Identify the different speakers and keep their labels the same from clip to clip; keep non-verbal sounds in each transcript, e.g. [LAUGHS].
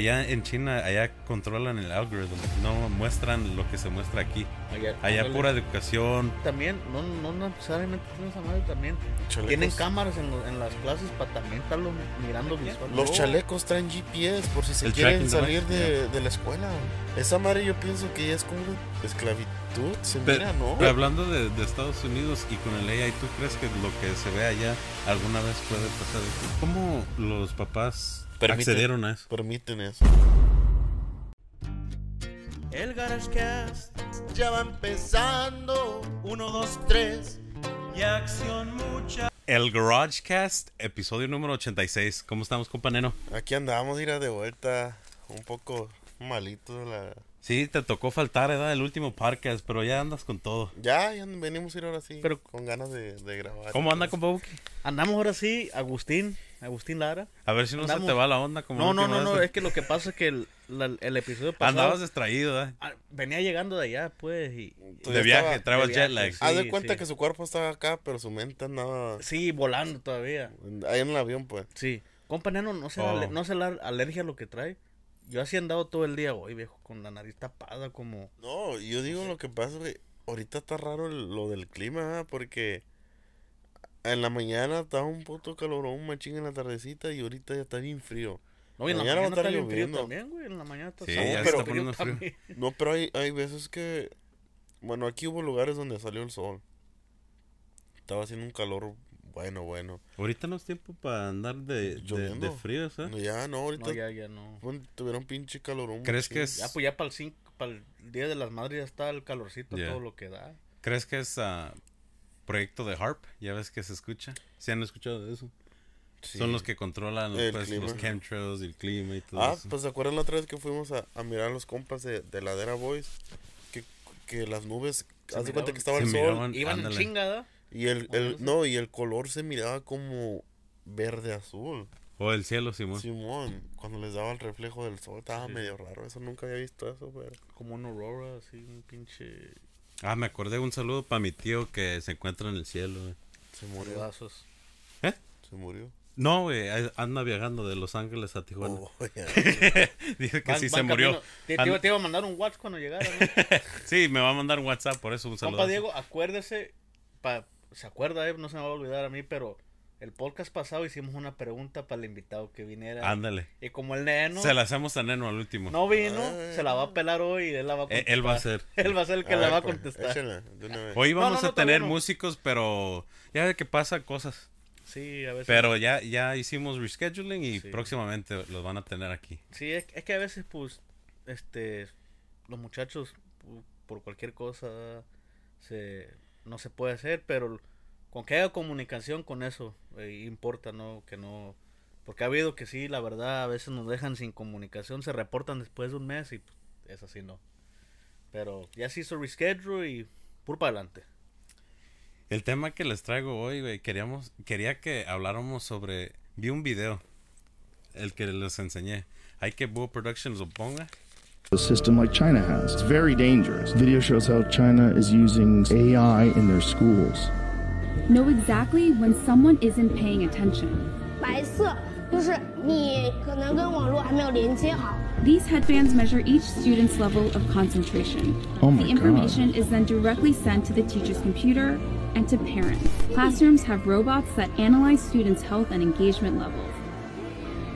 Speaker 1: allá en China, allá controlan el algoritmo, no muestran lo que se muestra aquí.
Speaker 2: Allá,
Speaker 1: Allá
Speaker 2: ándale.
Speaker 1: pura educación.
Speaker 2: También, no, no necesariamente tienen esa madre también.
Speaker 3: Chalecos.
Speaker 2: Tienen cámaras en, lo- en las clases para también estarlo mirando visual.
Speaker 3: Los
Speaker 2: No,
Speaker 3: chalecos traen GPS por si se
Speaker 1: El
Speaker 3: quieren salir de, de la escuela. Esa madre yo pienso que ya es como una esclavitud, se
Speaker 1: Pero-
Speaker 3: mira, ¿no?
Speaker 1: Pero hablando de, de Estados Unidos y con el AI, ¿tú crees que lo que se ve allá alguna vez puede pasar? ¿Cómo los papás
Speaker 3: Permiten.
Speaker 1: accedieron a eso?
Speaker 3: Permiten eso.
Speaker 4: El GarageCast ya va empezando. Uno, dos, tres. Y acción mucha.
Speaker 1: El GarageCast, episodio número 86. ¿Cómo estamos, compa Neno?
Speaker 3: Aquí andamos, ir de vuelta, un poco malito de la...
Speaker 1: Sí, te tocó faltar, ¿verdad? El último podcast, pero ya andas con todo.
Speaker 3: Ya, ya venimos a ir ahora sí,
Speaker 2: Pero-
Speaker 3: con ganas de, de grabar.
Speaker 1: ¿Cómo anda, compa Buki?
Speaker 2: Andamos ahora sí, Agustín, Agustín Lara.
Speaker 1: A ver si no se te va la onda como
Speaker 2: No, no, no, no, es que lo que pasa es que el, la- el episodio pasado
Speaker 1: Andabas distraído, ¿verdad?
Speaker 2: ah, venía llegando de allá, pues, y
Speaker 1: De viaje,
Speaker 2: de
Speaker 1: jet lag.
Speaker 2: sí.
Speaker 3: Haz de cuenta
Speaker 2: sí.
Speaker 3: que su cuerpo estaba acá, pero su mente andaba
Speaker 2: sí, volando todavía.
Speaker 3: ahí en el avión, pues.
Speaker 2: Sí. Compa Neno, no sé,
Speaker 1: Oh.
Speaker 2: no sé la alergia a lo que trae. Yo así he andado todo el día hoy, viejo, con la nariz tapada como...
Speaker 3: No, yo digo lo que pasa, güey. Ahorita está raro el- lo del clima, ¿ah? porque en la mañana estaba un puto calorón, un machín en la tardecita y ahorita ya está bien frío.
Speaker 2: No, y en la
Speaker 3: Mañana va a
Speaker 2: mañana está
Speaker 3: estar
Speaker 2: bien frío
Speaker 3: lloviendo.
Speaker 2: también, güey, en la mañana está
Speaker 1: Sí,
Speaker 2: está
Speaker 3: ya se
Speaker 2: pero
Speaker 3: está
Speaker 1: poniendo frío.
Speaker 2: también.
Speaker 3: No, pero hay, hay veces que, bueno, aquí hubo lugares donde salió el sol. Estaba haciendo un calor bueno, bueno.
Speaker 1: Ahorita no es tiempo para andar de, de, de frío, ¿eh?
Speaker 3: No, ya, no, ahorita
Speaker 2: No, ya, ya no.
Speaker 3: tuvieron pinche calorón.
Speaker 1: ¿Crees
Speaker 3: machín.
Speaker 1: que es,
Speaker 2: Ya, pues ya para el, cinco, para el Día de las Madres ya está el calorcito,
Speaker 1: Ya.
Speaker 2: todo lo que da.
Speaker 1: ¿crees que es ah, proyecto de HARP? Ya ves que se escucha. ¿Se han escuchado de eso?
Speaker 3: Sí.
Speaker 1: Son los que controlan pues,
Speaker 3: clima.
Speaker 1: los chemtrails y el clima y todo
Speaker 3: Ah,
Speaker 1: eso.
Speaker 3: pues ¿se acuerdan la otra vez que fuimos a, a mirar a los compas de, de Ladera Boys? Que, que las nubes,
Speaker 2: Se
Speaker 3: haz de cuenta que estaba
Speaker 1: se
Speaker 3: el sol
Speaker 1: miraban-
Speaker 2: Iban chingada.
Speaker 3: y el, el no, y el color se miraba como verde azul.
Speaker 1: O el cielo, Simón.
Speaker 3: Simón, cuando les daba el reflejo del sol, estaba
Speaker 2: Sí.
Speaker 3: medio raro. Eso nunca había visto eso, pero.
Speaker 2: Como un aurora, así, un pinche...
Speaker 1: Ah, me acordé un saludo para mi tío que se encuentra en el cielo. güey.
Speaker 3: Se murió.
Speaker 2: Pedazos.
Speaker 3: Se murió.
Speaker 1: No, güey, anda viajando de Los Ángeles a Tijuana.
Speaker 3: Oh. [LAUGHS]
Speaker 1: Dice que
Speaker 2: Van-
Speaker 1: sí
Speaker 2: van
Speaker 1: se murió.
Speaker 2: Te, iba, te iba a mandar un WhatsApp cuando llegara, ¿no? [LAUGHS]
Speaker 1: Sí, me va a mandar un WhatsApp, por eso un saludo.
Speaker 2: Compa Diego, acuérdese, pa- se acuerda, eh, no se me va a olvidar a mí, pero el podcast pasado hicimos una pregunta para el invitado que viniera.
Speaker 1: Ándale.
Speaker 2: Y como el neno
Speaker 1: Se la hacemos a Neno al último.
Speaker 2: no vino,
Speaker 3: Ah.
Speaker 2: se la va a pelar hoy y él la va a
Speaker 1: Eh,
Speaker 2: contestar.
Speaker 1: él va a ser.
Speaker 2: Él va a ser el que
Speaker 3: A
Speaker 2: la
Speaker 3: ver,
Speaker 2: va a contestar.
Speaker 3: échala, de una vez.
Speaker 1: Hoy
Speaker 2: No,
Speaker 1: vamos
Speaker 2: no,
Speaker 1: a tener músicos, pero ya ve que pasan cosas.
Speaker 2: Sí, a veces.
Speaker 1: Pero ya, ya hicimos rescheduling y
Speaker 2: Sí.
Speaker 1: próximamente los van a tener aquí.
Speaker 2: Sí, es, es que a veces, pues, este, los muchachos, por cualquier cosa, se, no se puede hacer, pero con que haya comunicación con eso, eh, importa, ¿no? Que no, porque ha habido que sí, la verdad, a veces nos dejan sin comunicación, se reportan después de un mes y pues, es así, ¿no? Pero ya se hizo reschedule y puro para adelante.
Speaker 1: El tema que les traigo hoy, güey, queríamos, quería que habláramos sobre, vi un video, el que les enseñé. Hay que Boo Productions lo ponga.
Speaker 5: a system like China has. It's very dangerous. Video shows how China is using AI in their schools.
Speaker 6: Know exactly when someone isn't paying attention.
Speaker 7: 白色就是你可能跟网络还没有连接好。
Speaker 6: These headbands measure each student's level of concentration.
Speaker 5: Oh my
Speaker 6: the information is then directly sent to the teacher's computer and to parents. Classrooms have robots that analyze students' health and engagement levels.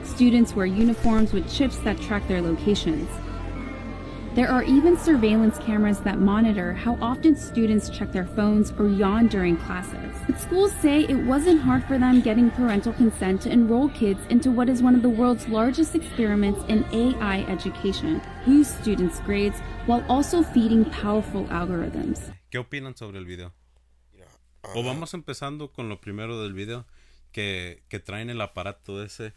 Speaker 6: Students wear uniforms with chips that track their locations. There are even surveillance cameras that monitor how often students check their phones or yawn during classes. But schools say it wasn't hard for them getting parental consent to enroll kids into what is one of the world's largest experiments in AI education, boost students' grades while also feeding powerful algorithms.
Speaker 1: ¿Qué opinan sobre el video?
Speaker 3: Mira,
Speaker 1: O
Speaker 3: ah,
Speaker 1: vamos empezando con lo primero del video, que, que traen el aparato ese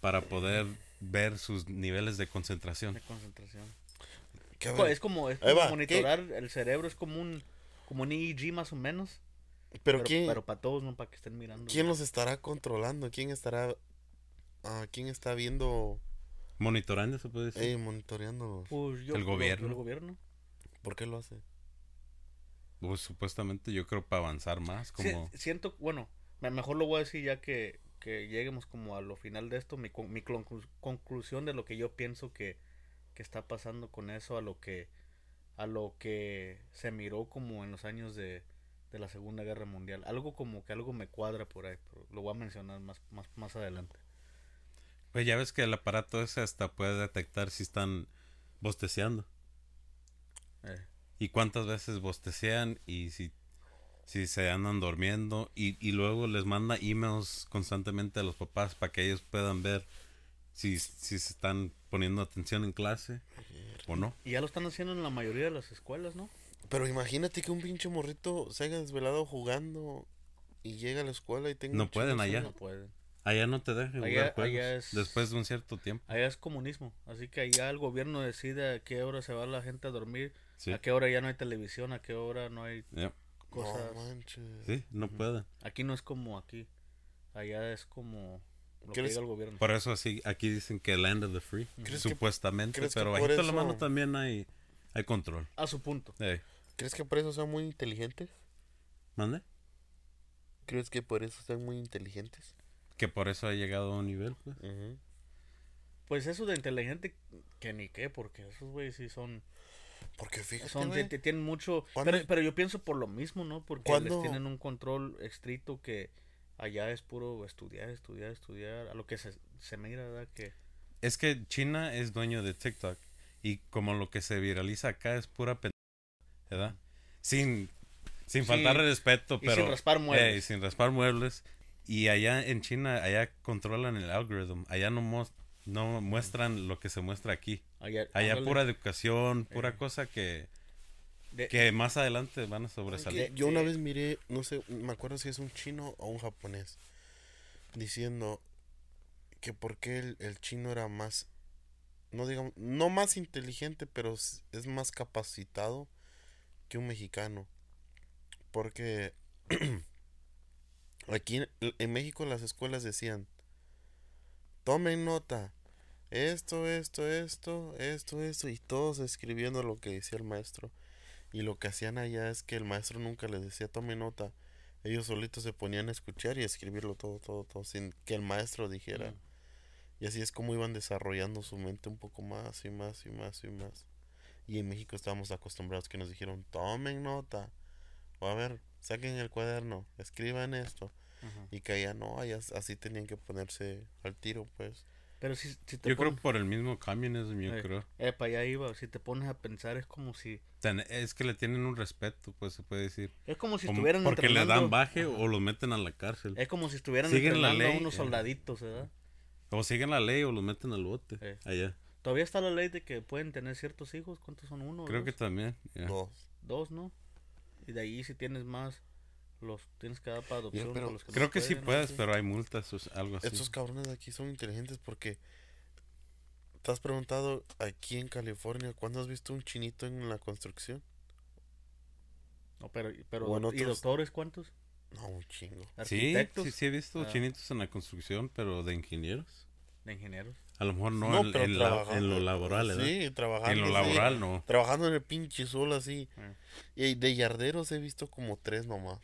Speaker 1: para poder ver sus niveles de concentración.
Speaker 2: De concentración.
Speaker 3: Ver,
Speaker 2: Es como, es como
Speaker 3: va,
Speaker 2: monitorar el cerebro, es como un, como un EEG más o menos.
Speaker 3: pero,
Speaker 2: Pero,
Speaker 3: ¿quién,
Speaker 2: pero para todos, no para que estén mirando.
Speaker 3: ¿quién los estará controlando? ¿Quién estará, ah, quién está viendo,
Speaker 1: Monitorando, se puede decir.
Speaker 3: eh, monitoreándolos?
Speaker 2: Pues yo-
Speaker 1: El gobierno.
Speaker 2: El gobierno.
Speaker 3: ¿Por qué lo hace?
Speaker 1: Pues supuestamente yo creo para avanzar más,
Speaker 2: Sí,
Speaker 1: como...
Speaker 2: siento, bueno, me- mejor lo voy a decir ya que que lleguemos como a lo final de esto, mi, con- mi conclu- conclusión de lo que yo pienso que, que está pasando con eso, a lo que a lo que se miró como en los años de, de la Segunda Guerra Mundial. Algo como que algo me cuadra por ahí, pero lo voy a mencionar más, más, más adelante.
Speaker 1: Pues ya ves que el aparato ese hasta puede detectar si están bosteceando.
Speaker 2: Eh,
Speaker 1: Y cuántas veces bostecean y si, si se andan durmiendo. Y, y luego les manda emails constantemente a los papás para que ellos puedan ver si, si se están poniendo atención en clase o no.
Speaker 2: y ya lo están haciendo en la mayoría de las escuelas, ¿no?
Speaker 3: Pero imagínate que un pinche morrito se haya desvelado jugando y llega a la escuela y tenga
Speaker 1: No
Speaker 3: un
Speaker 1: pueden allá.
Speaker 2: No pueden.
Speaker 1: Allá no te dejan
Speaker 2: Allá-
Speaker 1: jugar juegos
Speaker 2: allá es-
Speaker 1: después de un cierto tiempo.
Speaker 2: Allá es comunismo, así que allá el gobierno decide a qué hora se va la gente a dormir,
Speaker 1: Sí.
Speaker 2: a qué hora ya no hay televisión, a qué hora no hay cosas.
Speaker 3: No manches.
Speaker 1: Sí, no pueden.
Speaker 2: Aquí no es como aquí, allá es como
Speaker 3: ¿Crees-
Speaker 2: diga el gobierno.
Speaker 1: Por eso así, aquí dicen que land of the free,
Speaker 3: ¿Crees que-
Speaker 1: supuestamente,
Speaker 3: que
Speaker 1: pero bajito la
Speaker 3: eso-
Speaker 1: mano también hay, hay control.
Speaker 2: A su punto.
Speaker 3: ¿Crees que por eso son muy inteligentes?
Speaker 1: ¿Mande?
Speaker 3: ¿Crees que por eso son muy inteligentes?
Speaker 1: Que por eso ha llegado a un nivel, pues.
Speaker 2: Pues eso de inteligente, que ni qué, porque esos güeyes sí son,
Speaker 3: Porque fíjate,
Speaker 2: son tienen mucho,
Speaker 3: ¿Cuándo-
Speaker 2: pero, pero yo pienso por lo mismo, ¿no? Porque
Speaker 3: ¿Cuándo-
Speaker 2: les tienen un control estricto que allá es puro estudiar, estudiar, estudiar, a lo que se, se mira, ¿verdad? Que
Speaker 1: Es que China es dueño de TikTok y como lo que se viraliza acá es pura pen... ¿verdad? Sin, sin
Speaker 2: Sí,
Speaker 1: faltar el respeto,
Speaker 2: y
Speaker 1: pero...
Speaker 2: sin raspar muebles.
Speaker 1: Ey, sin raspar muebles. Y allá en China, allá controlan el algoritmo. Allá no, mos- no muestran lo que se muestra aquí.
Speaker 2: allá,
Speaker 1: Allá pura educación, pura
Speaker 2: Eh.
Speaker 1: cosa que,
Speaker 2: De-
Speaker 1: que más adelante van a sobresalir.
Speaker 3: yo una vez miré, no sé, me acuerdo si es un chino o un japonés, diciendo que por qué el, el chino era más, no digamos, no más inteligente, pero es más capacitado que un mexicano. Porque [CLEARS THROAT] aquí en, en México las escuelas decían, tomen nota, esto, esto, esto, esto, esto, y todos escribiendo lo que decía el maestro. Y lo que hacían allá es que el maestro nunca les decía tome nota. Ellos solitos se ponían a escuchar y a escribirlo todo, todo, todo, sin que el maestro dijera.
Speaker 2: Mm.
Speaker 3: Y así es como iban desarrollando su mente un poco más y más y más y más. Y en México estábamos acostumbrados que nos dijeron tomen nota. O a ver, saquen el cuaderno, escriban esto. Y que allá no, allá así tenían que ponerse al tiro, pues.
Speaker 2: Pero si, si te
Speaker 1: Yo creo
Speaker 2: pones,
Speaker 1: por el mismo communismo, yo
Speaker 2: Eh.
Speaker 1: creo.
Speaker 2: eh, para allá iba, si te pones a pensar es como si,
Speaker 1: Es que le tienen un respeto, pues se puede decir.
Speaker 2: es como si
Speaker 1: Como-
Speaker 2: estuvieran
Speaker 1: porque le dan baje o los meten a la cárcel.
Speaker 2: es como si estuvieran
Speaker 1: Siguen la
Speaker 2: entrenando a
Speaker 1: ley,
Speaker 2: unos
Speaker 1: eh.
Speaker 2: soldaditos, ¿verdad?
Speaker 1: O siguen la ley o los meten al bote.
Speaker 2: Eh.
Speaker 1: Allá.
Speaker 2: Todavía está la ley de que pueden tener ciertos hijos, ¿cuántos son? Uno,
Speaker 1: Creo que también.
Speaker 3: Dos.
Speaker 2: dos, ¿no? Y de ahí si tienes más, los tienes que dar para adopción.
Speaker 3: pero
Speaker 2: los que no
Speaker 1: Creo que sí
Speaker 2: pueden,
Speaker 1: puedes,
Speaker 2: así.
Speaker 1: pero hay multas o algo así.
Speaker 3: Estos cabrones de aquí son inteligentes porque te has preguntado aquí en California, ¿cuándo has visto un chinito en la construcción?
Speaker 2: No, pero, pero
Speaker 3: O en
Speaker 2: ¿y
Speaker 3: otros-
Speaker 2: doctores cuántos?
Speaker 3: No, un chingo.
Speaker 1: Sí,
Speaker 2: Arquitectos,
Speaker 1: sí, sí he visto
Speaker 2: Ah.
Speaker 1: chinitos en la construcción, pero de ingenieros.
Speaker 2: de ingenieros.
Speaker 1: A lo mejor no,
Speaker 3: No,
Speaker 1: en,
Speaker 3: pero
Speaker 1: en la-
Speaker 3: trabaja-
Speaker 1: en lo laboral, ¿verdad?
Speaker 3: Sí, trabajando.
Speaker 1: En lo
Speaker 3: sí.
Speaker 1: laboral no.
Speaker 3: Trabajando en el pinche sol así.
Speaker 2: Ah.
Speaker 3: Y de yarderos he visto como tres nomás.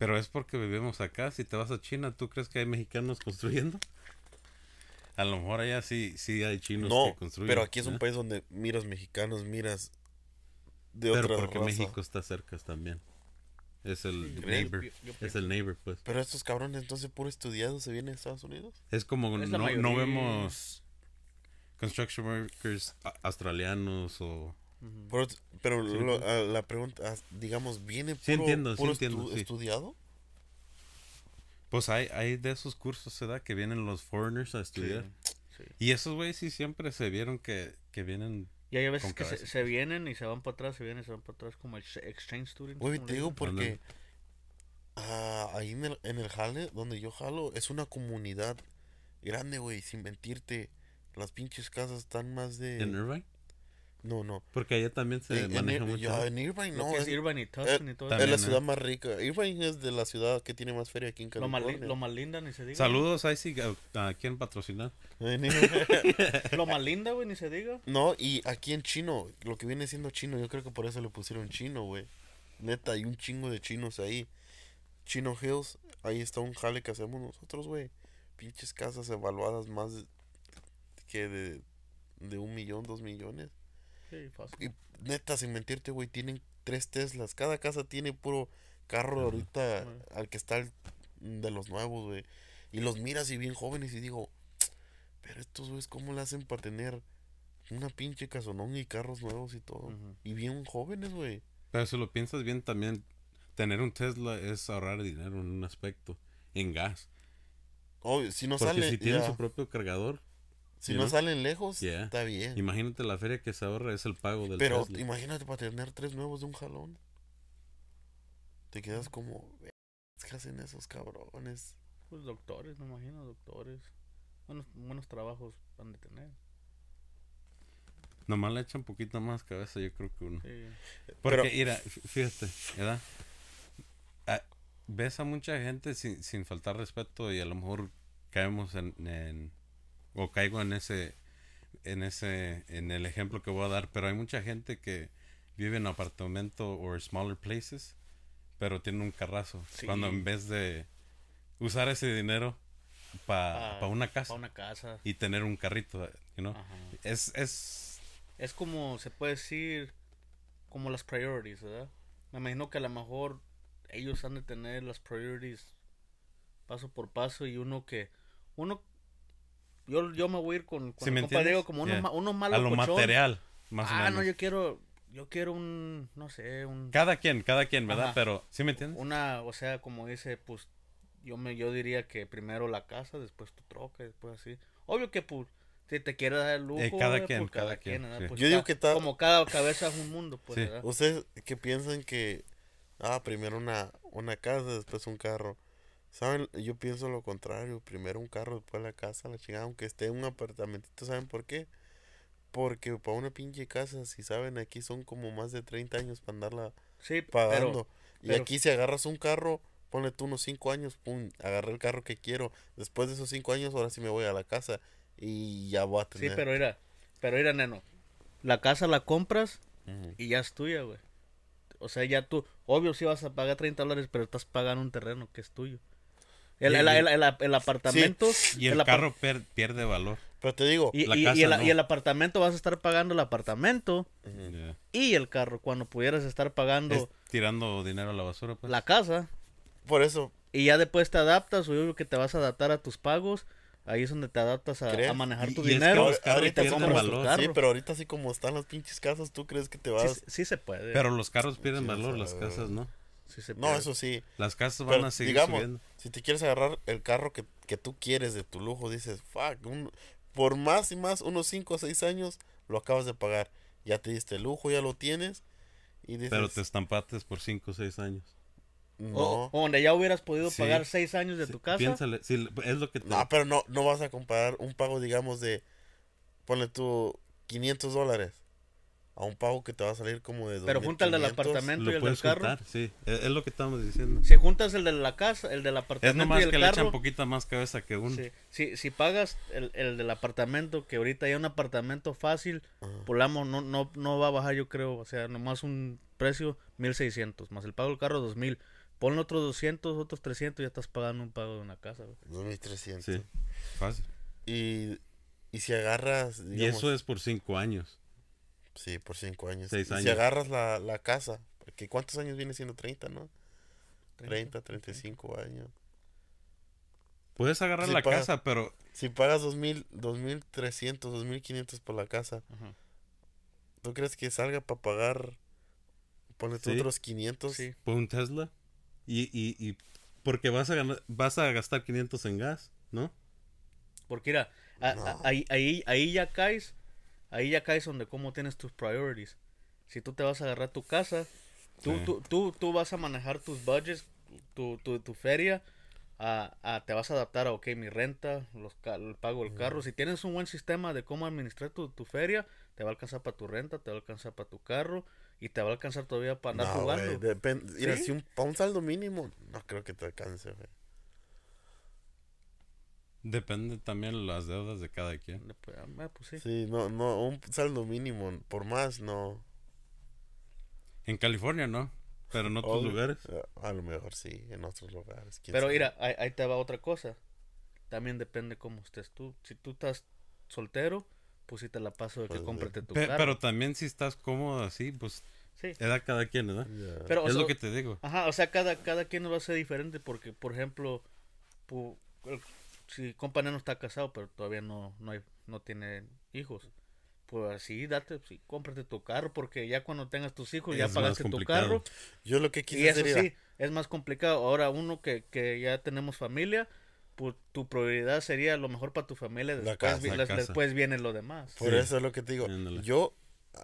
Speaker 1: Pero es porque vivimos acá. Si te vas a China, ¿tú crees que hay mexicanos construyendo? A lo mejor allá sí, sí hay chinos
Speaker 3: No,
Speaker 1: que construyen.
Speaker 3: pero aquí es un
Speaker 1: ¿eh?
Speaker 3: país donde miras mexicanos, miras de
Speaker 1: Pero
Speaker 3: otra
Speaker 1: porque
Speaker 3: raza.
Speaker 1: México está cerca también. Es el
Speaker 2: Sí,
Speaker 1: neighbor.
Speaker 2: yo- yo
Speaker 1: Es el neighbor, pues.
Speaker 3: Pero estos cabrones entonces puro estudiados se vienen a Estados Unidos.
Speaker 1: Es como
Speaker 2: Es
Speaker 1: no, no vemos construction workers australianos o...
Speaker 3: Pero, pero
Speaker 1: Sí,
Speaker 3: lo- a- la pregunta, digamos, ¿viene puro,
Speaker 1: Sí entiendo, sí
Speaker 3: puro
Speaker 1: entiendo,
Speaker 3: estu-
Speaker 1: sí.
Speaker 3: estudiado?
Speaker 1: Pues hay, hay de esos cursos, ¿verdad? Que vienen los foreigners a estudiar.
Speaker 2: sí.
Speaker 1: Y esos güeyes sí siempre se vieron que, que vienen...
Speaker 2: Y hay veces que se, se vienen y se van para atrás, se vienen y se van para atrás como el ex- exchange student.
Speaker 3: Güey, te digo
Speaker 2: dicen.
Speaker 3: porque ah, ahí en el, en el jale, donde yo jalo, es una comunidad grande, güey, sin mentirte. Las pinches casas están más de...
Speaker 1: ¿En Irvine?
Speaker 3: No, no.
Speaker 1: Porque allá también se
Speaker 3: En,
Speaker 1: maneja mucho.
Speaker 3: en Irvine no, es,
Speaker 2: es Irvine y Tustin y todo
Speaker 1: también,
Speaker 3: es la ciudad más rica. Irvine es de la ciudad que tiene más feria aquí en
Speaker 2: eso. Lo
Speaker 3: California.
Speaker 2: lo más linda ni se diga.
Speaker 1: Saludos, ahí sí, a, quién patrocinar. [LAUGHS]
Speaker 2: Lo más linda, güey, ni se diga.
Speaker 3: No, y aquí en chino, lo que viene siendo chino, yo creo que por eso le pusieron chino, güey. Neta, hay un chingo de chinos ahí. Chino Hills, ahí está un jale que hacemos nosotros, güey. pinches casas evaluadas más que de, de un millón, dos millones.
Speaker 2: Sí, fácil.
Speaker 3: Y neta, sin mentirte, güey, tienen tres Teslas. Cada casa tiene puro carro ahorita al que está el- de los nuevos, güey. Y los miras y bien jóvenes y digo, pero estos güeyes, ¿cómo le hacen para tener una pinche casonón y carros nuevos y todo? Y bien jóvenes, güey.
Speaker 1: Pero si lo piensas bien también, tener un Tesla es ahorrar dinero en un aspecto, en gas.
Speaker 3: Obvio, si no
Speaker 1: Porque
Speaker 3: sale,
Speaker 1: si tiene
Speaker 3: ya,
Speaker 1: su propio cargador,
Speaker 3: si no salen lejos,
Speaker 1: Yeah.
Speaker 3: está bien.
Speaker 1: imagínate la feria que se ahorra es el pago del
Speaker 3: Pero
Speaker 1: Tesla.
Speaker 3: imagínate para tener tres nuevos de un jalón. Te quedas como, ¿qué hacen esos cabrones?
Speaker 2: Pues doctores, me imagino, doctores. Buenos, buenos trabajos van de tener.
Speaker 1: Nomás le echan poquito más cabeza, yo creo que uno.
Speaker 2: Sí.
Speaker 1: Porque,
Speaker 3: Pero-
Speaker 1: mira, fí- fíjate, ¿verdad? Ah, ves a mucha gente sin, sin faltar respeto y a lo mejor caemos en, en- o caigo en ese en ese en el ejemplo que voy a dar, pero hay mucha gente que vive en apartamento o smaller places, pero tiene un carrazo,
Speaker 2: Sí.
Speaker 1: cuando en vez de usar ese dinero para
Speaker 2: Ah,
Speaker 1: una casa
Speaker 2: Pa' una casa.
Speaker 1: y tener un carrito, you know? Es es
Speaker 2: Es como, se puede decir, como las priorities, ¿verdad? Me imagino que a lo mejor ellos han de tener las priorities paso por paso y uno que, uno, yo, yo me voy a ir con, con
Speaker 1: ¿Sí
Speaker 2: el
Speaker 1: me
Speaker 2: compa? Diego como uno,
Speaker 1: Yeah.
Speaker 2: ma- uno malo
Speaker 1: a lo material, más o
Speaker 2: Ah,
Speaker 1: menos.
Speaker 2: no, yo quiero, yo quiero un, no sé, un,
Speaker 1: Cada quien, cada quien, ¿verdad?
Speaker 2: Ajá.
Speaker 1: Pero, ¿sí me entiendes?
Speaker 2: una, o sea, como dice, pues, yo me, yo diría que primero la casa, después tu troca, después así. Obvio que, pues, si te quieres dar el lujo,
Speaker 1: Eh, cada
Speaker 2: eh,
Speaker 1: quien,
Speaker 2: pues,
Speaker 1: cada quien.
Speaker 2: Pues,
Speaker 3: Yo digo que ta-
Speaker 2: como cada cabeza es un mundo, pues,
Speaker 1: Sí.
Speaker 2: ¿verdad?
Speaker 3: ¿Ustedes que piensan que, ah, primero una, una casa, después un carro? ¿Saben? Yo pienso lo contrario. Primero un carro, después la casa, la chingada. Aunque esté en un apartamentito, ¿saben por qué? Porque para una pinche casa, si saben, aquí son como más de 30 años para andarla
Speaker 2: Sí,
Speaker 3: pagando. y
Speaker 2: pero-
Speaker 3: aquí si agarras un carro, ponle tú unos 5 años, pum, agarré el carro que quiero. Después de esos 5 años, ahora sí me voy a la casa y ya voy a
Speaker 2: Sí,
Speaker 3: tener.
Speaker 2: pero mira, pero mira, neno. La casa la compras y ya es tuya, güey. O sea, ya tú, obvio sí vas a pagar 30 dólares, pero estás pagando un terreno que es tuyo. El,
Speaker 1: Y-
Speaker 2: el- el- el- el apartamento.
Speaker 1: Y el, carro per- pierde valor.
Speaker 3: Pero te digo,
Speaker 2: Y,
Speaker 1: la
Speaker 2: y- y
Speaker 1: no.
Speaker 2: y el apartamento vas a estar pagando el apartamento.
Speaker 1: Yeah.
Speaker 2: y el carro cuando pudieras estar pagando
Speaker 1: Es tirando dinero a la basura, pues.
Speaker 2: la casa.
Speaker 3: por eso,
Speaker 2: Y ya después te adaptas, o yo creo que te vas a adaptar a tus pagos. Ahí es donde te adaptas a, a manejar
Speaker 1: Y-
Speaker 2: tu
Speaker 1: y es que
Speaker 2: dinero.
Speaker 3: ahorita
Speaker 1: pierden valor.
Speaker 3: Sí, pero ahorita así como están las pinches casas, ¿tú crees que te
Speaker 2: Sí,
Speaker 3: vas?
Speaker 2: sí se puede.
Speaker 1: Pero los carros pierden
Speaker 3: Sí,
Speaker 1: valor, las casas, ¿no?
Speaker 2: Sí se
Speaker 3: No, eso sí.
Speaker 1: Las casas van
Speaker 3: Pero
Speaker 1: a seguir
Speaker 3: digamos,
Speaker 1: subiendo.
Speaker 3: si te quieres agarrar el carro que, que tú quieres de tu lujo, dices, fuck, un- por más y más, unos 5 o 6 años, lo acabas de pagar. Ya te diste el lujo, ya lo tienes. Y dices,
Speaker 1: Pero te estampates por 5 o 6 años.
Speaker 3: no.
Speaker 2: O donde ya hubieras podido
Speaker 1: Sí.
Speaker 2: pagar seis años de
Speaker 1: Sí,
Speaker 2: tu casa.
Speaker 1: Piénsale, sí, es lo que te...
Speaker 3: No, pero no, no vas a comparar un pago, digamos, de, ponle tú 500 dólares a un pago que te va a salir como de
Speaker 2: Pero junta el del
Speaker 3: 2,500.
Speaker 2: apartamento y el del carro.
Speaker 1: juntar, sí. Es, es lo que estamos diciendo.
Speaker 2: Si juntas el de la casa, el del
Speaker 1: es
Speaker 2: apartamento
Speaker 1: nomás
Speaker 2: y el
Speaker 1: que le echan
Speaker 2: carro.
Speaker 1: poquita más cabeza que uno.
Speaker 2: sí. si, si pagas el, el del apartamento, que ahorita hay un apartamento fácil,
Speaker 3: Ajá.
Speaker 2: Polamo no, no, no va a bajar, yo creo. O sea, nomás un precio 1600, más el pago del carro 2000. Ponle otros 200, otros 300, ya estás pagando un pago de una casa. güey.
Speaker 3: 2300.
Speaker 1: Sí, fácil.
Speaker 3: Y, y si agarras,
Speaker 1: Y eso es por 5 años.
Speaker 3: Sí, por 5 años.
Speaker 1: Seis
Speaker 3: y si
Speaker 1: años.
Speaker 3: agarras la, la casa, porque ¿cuántos años viene siendo 30, no? 30, 35 años.
Speaker 1: Puedes agarrar
Speaker 3: Sí,
Speaker 1: la
Speaker 3: paga.
Speaker 1: casa, pero
Speaker 3: Si pagas 2000, 2300, 2500 por la casa,
Speaker 2: Ajá.
Speaker 3: ¿tú crees que salga para pagar, ponle tú
Speaker 1: Sí.
Speaker 3: otros 500?
Speaker 2: Sí.
Speaker 1: por un Tesla. Y, y, y porque vas a, ganar, vas a gastar 500 en gas, ¿no?
Speaker 2: Porque mira, a- a-
Speaker 3: No.
Speaker 2: ahí, ahí, ahí ya caes, ahí ya caes donde cómo tienes tus priorities. Si tú te vas a agarrar tu casa, tú,
Speaker 1: Sí.
Speaker 2: tú, tú, tú vas a manejar tus budgets, tu, tu, tu feria, a, a- te vas a adaptar a, ok, mi renta, los, el pago del carro. Si tienes un buen sistema de cómo administrar tu, tu feria, te va a alcanzar para tu renta, te va a alcanzar para tu carro y te va a alcanzar todavía para andar
Speaker 3: No,
Speaker 2: jugando.
Speaker 3: güey, depen- mira,
Speaker 2: ¿Sí?
Speaker 3: si un, para un saldo mínimo, no creo que te alcance, güey.
Speaker 1: Depende también de las deudas de cada quien.
Speaker 2: Después, ah, pues sí.
Speaker 3: Sí, no, no, un saldo mínimo, por más, no.
Speaker 1: En California no, pero en otros
Speaker 3: Obvio.
Speaker 1: lugares.
Speaker 3: A lo mejor sí, en otros lugares.
Speaker 2: Pero
Speaker 3: sabe.
Speaker 2: mira, ahí, ahí te va otra cosa. también depende cómo estés tú. Si tú estás soltero, pues sí te la paso de que
Speaker 3: Pues,
Speaker 2: cómprate tu
Speaker 1: Pe-
Speaker 2: carro.
Speaker 1: pero también si estás cómodo así, pues
Speaker 2: sí.
Speaker 1: edad cada quien, ¿verdad?
Speaker 2: Pero, o
Speaker 1: es
Speaker 2: sea,
Speaker 1: lo que te digo.
Speaker 2: Ajá, o sea, cada, cada quien va a ser diferente porque, por ejemplo, pu- el- si compa no está casado, pero todavía no, no, hay, no tiene hijos, pues sí, date, sí, cómprate tu carro porque ya cuando tengas tus hijos ya
Speaker 1: Es más
Speaker 2: pagaste tu carro
Speaker 3: Yo lo que
Speaker 2: y
Speaker 3: quise
Speaker 2: eso
Speaker 3: era-
Speaker 2: sí, es más complicado. Ahora uno que, que ya tenemos familia, pues tu prioridad sería lo mejor para tu familia,
Speaker 3: La
Speaker 2: después,
Speaker 3: casa,
Speaker 2: vi-
Speaker 1: la casa.
Speaker 2: después viene lo demás.
Speaker 3: Por
Speaker 1: Sí.
Speaker 3: eso es lo que te digo.
Speaker 1: Ándale.
Speaker 3: Yo